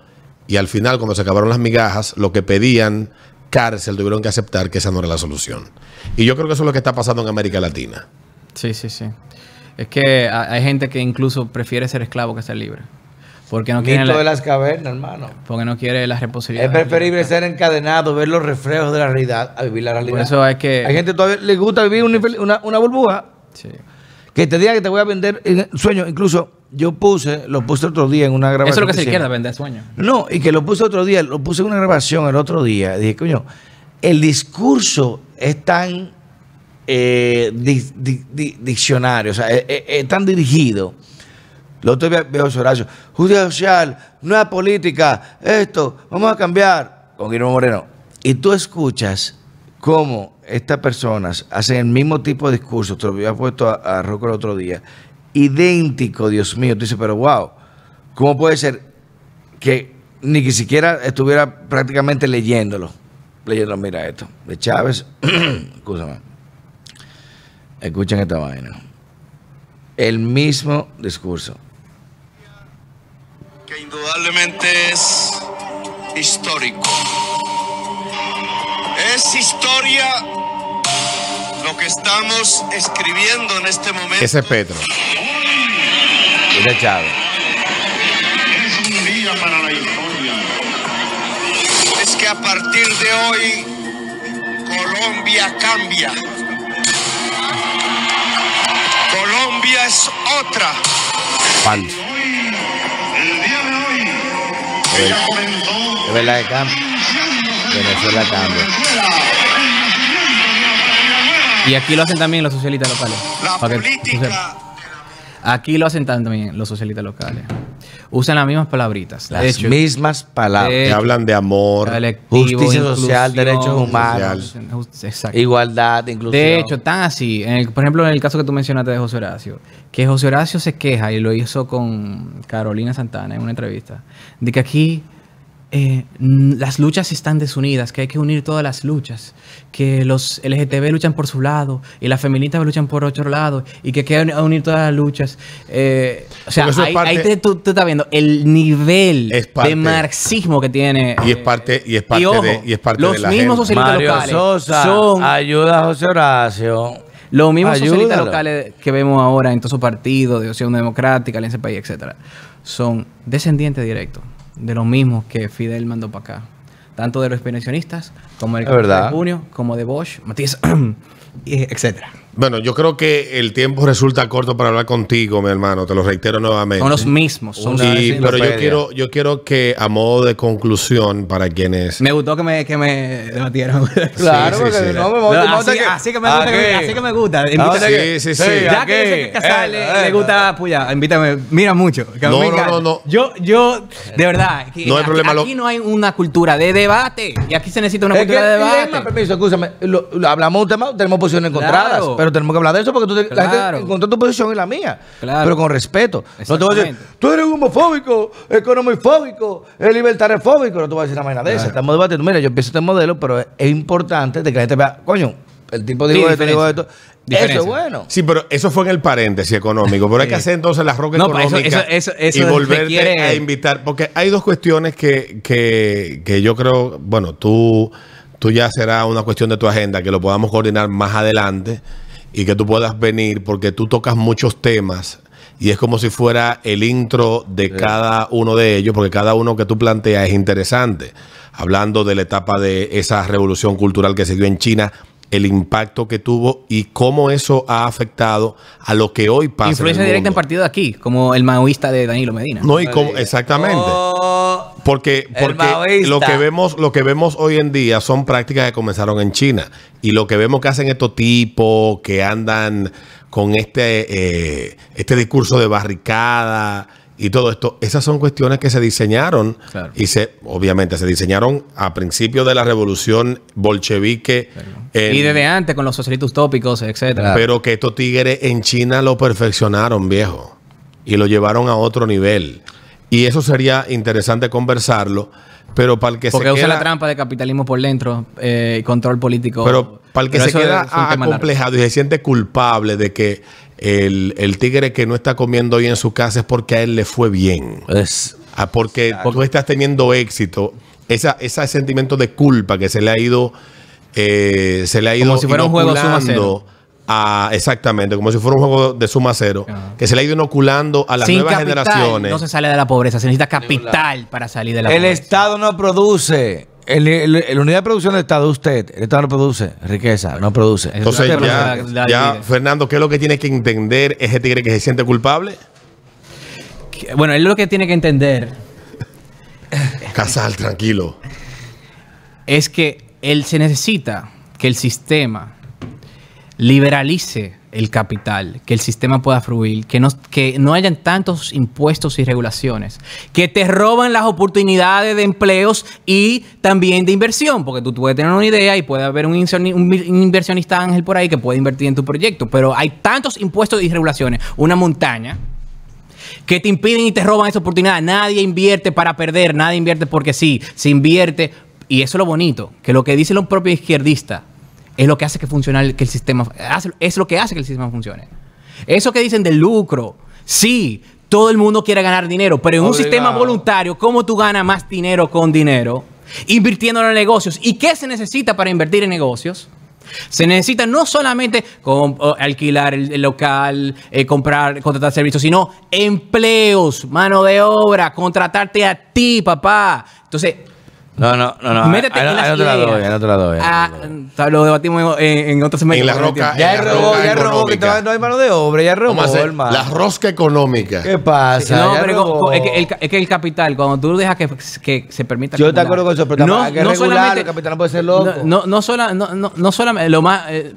y al final cuando se acabaron las migajas, lo que pedían cárcel tuvieron que aceptar que esa no era la solución. Y yo creo que eso es lo que está pasando en América Latina. Sí, sí, sí. Es que ha- hay gente que incluso prefiere ser esclavo que ser libre. Porque no quiere, la, de las cavernas, hermano. porque no quiere la responsabilidad. Es preferible ser encadenado, ver los reflejos de la realidad, a vivir la realidad. Por eso hay que... Hay gente que todavía le gusta vivir una, una, una burbuja Sí. que te diga que te voy a vender en sueño. Incluso yo puse, lo puse otro día en una grabación. Eso es lo que se izquierda, vender sueño. No, y que lo puse otro día, lo puse en una grabación el otro día. Dije, coño, el discurso es tan eh, di- di- di- diccionario, o sea, es, es- es tan dirigido. Lo otro día veo a Horacio, justicia social, nueva política, esto, vamos a cambiar con Guillermo Moreno. Y tú escuchas cómo estas personas hacen el mismo tipo de discurso, te lo había puesto a, a el otro día, idéntico, Dios mío. Tú dices, pero wow, ¿cómo puede ser que ni siquiera estuviera prácticamente leyéndolo? Leyendo, mira esto, de Chávez, (clears throat) escúchame, escuchen esta vaina. El mismo discurso. Que indudablemente es histórico. Es historia lo que estamos escribiendo en este momento. Ese es Petro. Es de Chávez. Es un día para la historia. Es que a partir de hoy Colombia cambia. Colombia es otra. Falso. Es verdad que cambia. Venezuela cambia. Y aquí lo hacen también los socialistas locales. La política Aquí lo hacen también los socialistas locales. Usan las mismas palabritas. Las hecho, mismas palabras. Que hablan de amor. Justicia social, derechos humanos. Igualdad, inclusión. De hecho, tan así, en el- por ejemplo, en el caso que tú mencionaste de José Horacio, que José Horacio se queja, y lo hizo con Carolina Santana en una entrevista, de que aquí eh, las luchas están desunidas, que hay que unir todas las luchas, que los LGTB luchan por su lado y las feministas luchan por otro lado, y que hay que unir todas las luchas. Eh, o sea, ahí, parte- ahí te- tú, tú estás viendo el nivel Es parte- de marxismo que tiene. Y es parte, y es parte ojo, de, y es parte los de la mismos gente. socialistas Mario locales Sosa, son ayuda a José Horacio. los mismos socialistas Ayúdalo. locales que vemos ahora en todos esos partidos de Opción Democrática, Alianza País, etcétera, son descendientes directos de los mismos que Fidel mandó para acá. Tanto de los pensionistas, como del de junio, como de Bosch, Matías, (clears throat) etcétera. Bueno, yo creo que el tiempo resulta corto para hablar contigo, mi hermano. Te lo reitero nuevamente. Son los mismos. son Y- pero yo quiero, yo quiero que a modo de conclusión para quienes Me gustó que me, que me debatieran. (laughs) Claro, sí, porque sí. no me No, monta así, que- así que me gusta, que- Aquí. así que me gusta. ¿A Invita- dónde que- Sí, sí, sí. Ya aquí. que yo sé que Casal le, Eh, le eh, gusta puya, invítame, mira mucho. que No, no, no, no. Yo, yo, de verdad, que No hay aquí, problema, lo- aquí no hay una cultura de debate. Y aquí se necesita una Es que, cultura de debate. permiso, escúchame. Lo, lo hablamos de un tema, tenemos posiciones encontradas. Claro. Pero tenemos que hablar de eso porque tú te- la Claro. gente encontró tu posición y la mía. Claro. Pero con respeto. No te voy a decir, tú eres homofóbico, economofóbico, libertariofóbico. No te voy a decir una vaina de esa. Estamos debatiendo. Mira, yo empiezo este modelo, pero es, importante de que la gente vea, coño, el tipo Sí, dijo esto, dijo diferencia. esto. Eso Diferencia. es bueno. Sí, pero eso fue en el paréntesis económico. Pero hay que hacer entonces la roca No, eso- económica eso- eso- eso y volverte a invitar. Porque hay dos cuestiones que, que, que yo creo, bueno, tú, tú ya será una cuestión de tu agenda, que lo podamos coordinar más adelante y que tú puedas venir, porque tú tocas muchos temas y es como si fuera el intro de cada uno de ellos, porque cada uno que tú planteas es interesante. Hablando de la etapa de esa revolución cultural que se dio en China, el impacto que tuvo y cómo eso ha afectado a lo que hoy pasa. Influencia en el directa en partido de aquí, como el maoísta de Danilo Medina. No, y cómo, exactamente. Oh, Porque, porque lo que vemos, lo que vemos hoy en día son prácticas que comenzaron en China. Y lo que vemos que hacen estos tipos que andan con este, eh, este discurso de barricada y todo esto, esas son cuestiones que se diseñaron Claro. y se, obviamente, se diseñaron a principios de la revolución bolchevique. en- Y desde antes con los socialistas utópicos, etcétera. pero que estos tigres en China lo perfeccionaron, viejo. Y lo llevaron a otro nivel. Y eso sería interesante conversarlo. Pero para el que Porque se usa queda, la trampa de capitalismo por dentro eh, y control político. Pero para el que se queda acomplejado y se siente culpable de que el, el tigre que no está comiendo hoy en su casa es porque a él le fue bien. Es, Ah, porque tú estás teniendo éxito. Esa, ese sentimiento de culpa que se le ha ido, eh, se le ha ido Como si fuera un juego suma a- exactamente, como si fuera un juego de suma cero, que se le ha ido inoculando a las Sin nuevas capital generaciones. no se sale de la pobreza. Se necesita capital para salir de la el pobreza. Estado no produce. El, el- el unidad de producción del Estado, usted, el Estado no produce riqueza, no produce. Entonces ya, la- la ya. Fernando, ¿qué es lo que tiene que entender ese tigre que se siente culpable? Que- Bueno, él lo que tiene que entender (laughs) Casal, tranquilo. es que él se necesita que el sistema liberalice el capital, que el sistema pueda fluir, que no, que no hayan tantos impuestos y regulaciones, que te roban las oportunidades de empleos y también de inversión, porque tú puedes tener una idea y puede haber un, inversioni- un inversionista ángel por ahí que puede invertir en tu proyecto, pero hay tantos impuestos y regulaciones, una montaña, que te impiden y te roban esa oportunidad. Nadie invierte para perder, nadie invierte porque sí, se invierte. Y eso es lo bonito, que lo que dice los propios izquierdistas es lo que hace que funcione, que el sistema, hace- es lo que hace que el sistema funcione. Eso que dicen del lucro, sí, todo el mundo quiere ganar dinero, pero en un sistema voluntario, ¿cómo tú ganas más dinero con dinero? Invirtiendo en negocios. ¿Y qué se necesita para invertir en negocios? Se necesita no solamente alquilar el, el local, eh, comprar, contratar servicios, sino empleos, mano de obra, contratarte a ti, papá. Entonces, No, no, no, no. métete ahí, en ahí no te la doy, ahí no te la doy. no Ah, lo debatimos en, en otro segmento. En la no roca-. Ya robó, roca ya robó, que económica. te- no hay mano de obra, ya robó, ¿Cómo hacer? hermano. La rosca económica. ¿Qué pasa? No, Ya pero es que, el, es que el capital, cuando tú dejas que, que se permita. Yo te acuerdo con eso, pero tampoco hay que regularlo, el capital no puede ser loco. No, no, no, sola- no, no, no solamente. Lo más. eh,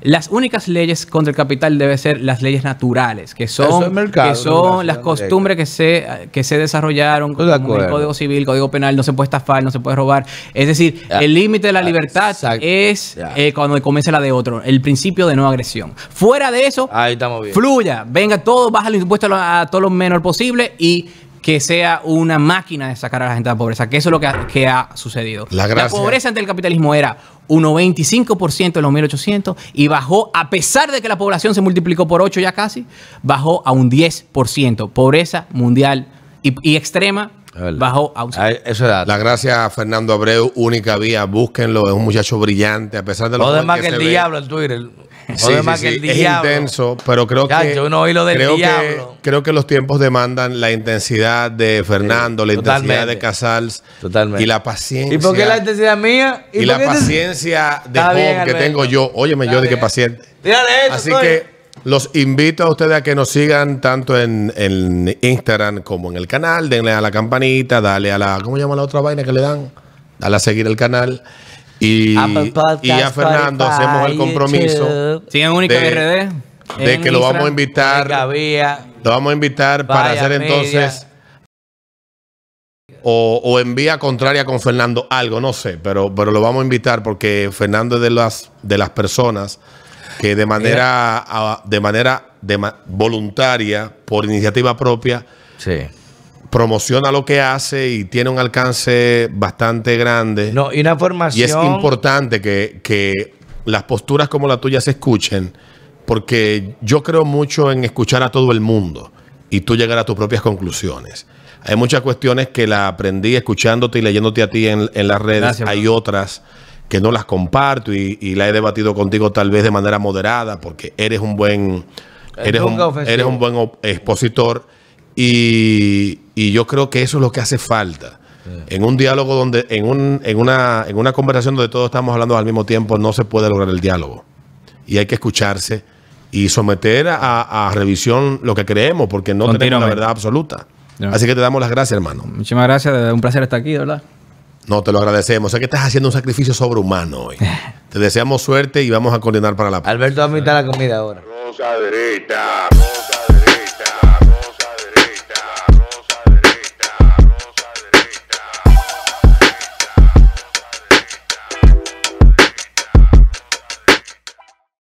las únicas leyes contra el capital deben ser las leyes naturales, que son, mercado, que son las costumbres que se, que se desarrollaron como el. Código Civil, Código Penal, no se puede estafar, no se puede robar. Es decir, el límite de la Ah, libertad exacto. es eh, cuando comienza la de otro, el principio de no agresión. Fuera de eso, Ahí estamos bien. fluya, venga todo, baja los impuestos a, a todo lo menor posible y que sea una máquina de sacar a la gente de la pobreza, que eso es lo que ha, que ha sucedido. La pobreza ante el capitalismo era un 95% en los 1800 y bajó, a pesar de que la población se multiplicó por 8 ya casi, bajó a un 10%. Pobreza mundial y, y extrema bajó a un Eso es. La gracia a Fernando Abreu, única vía, búsquenlo, es un muchacho brillante, a pesar de lo más que se el ve. diablo en Twitter. (laughs) Sí, Jode sí, más que sí, el es intenso, pero creo Ya, que yo no oí lo del creo que diablo. creo que los tiempos demandan la intensidad de Fernando, la intensidad de Casals Totalmente. y la paciencia. ¿Y por qué la intensidad mía? y la te- paciencia de bien, que Alberto. tengo yo. Óyeme, Está yo de qué paciente. Tírale eso, Así que los invito a ustedes a que nos sigan tanto en, en Instagram como en el canal. Denle a la campanita, dale a la. ¿Cómo llama la otra vaina que le dan? Dale a seguir el canal. Y, Apple Podcast, y a Fernando Spotify, hacemos el compromiso YouTube. Sigan Única de- RD. de que lo vamos a invitar. Lo vamos a invitar para hacer entonces. O, o en vía contraria con Fernando, algo, no sé, pero, pero lo vamos a invitar porque Fernando es de las, de las personas que de manera, a- de manera de ma- voluntaria, por iniciativa propia, Sí. Promociona lo que hace y tiene un alcance bastante grande. No, y una Y formación. es importante que, que las posturas como la tuya se escuchen, porque yo creo mucho en escuchar a todo el mundo y tú llegar a tus propias conclusiones. Hay muchas cuestiones que la aprendí escuchándote y leyéndote a ti en, en las redes. Gracias, Hay bro. otras que no las comparto y, y la he debatido contigo tal vez de manera moderada, porque eres un buen, eres un, eres un buen expositor y, y yo creo que eso es lo que hace falta. En un diálogo donde, en, un, en, una, en una conversación donde todos estamos hablando al mismo tiempo, no se puede lograr el diálogo. Y hay que escucharse y someter a, a revisión lo que creemos, porque no tenemos la verdad absoluta. Así que te damos las gracias, hermano. Muchísimas gracias, un placer estar aquí, ¿verdad? No, te lo agradecemos. Sé que estás haciendo un sacrificio sobrehumano hoy. (laughs) te deseamos suerte y vamos a coordinar para la Alberto va a invitar la comida ahora. Rosa derecha, rosa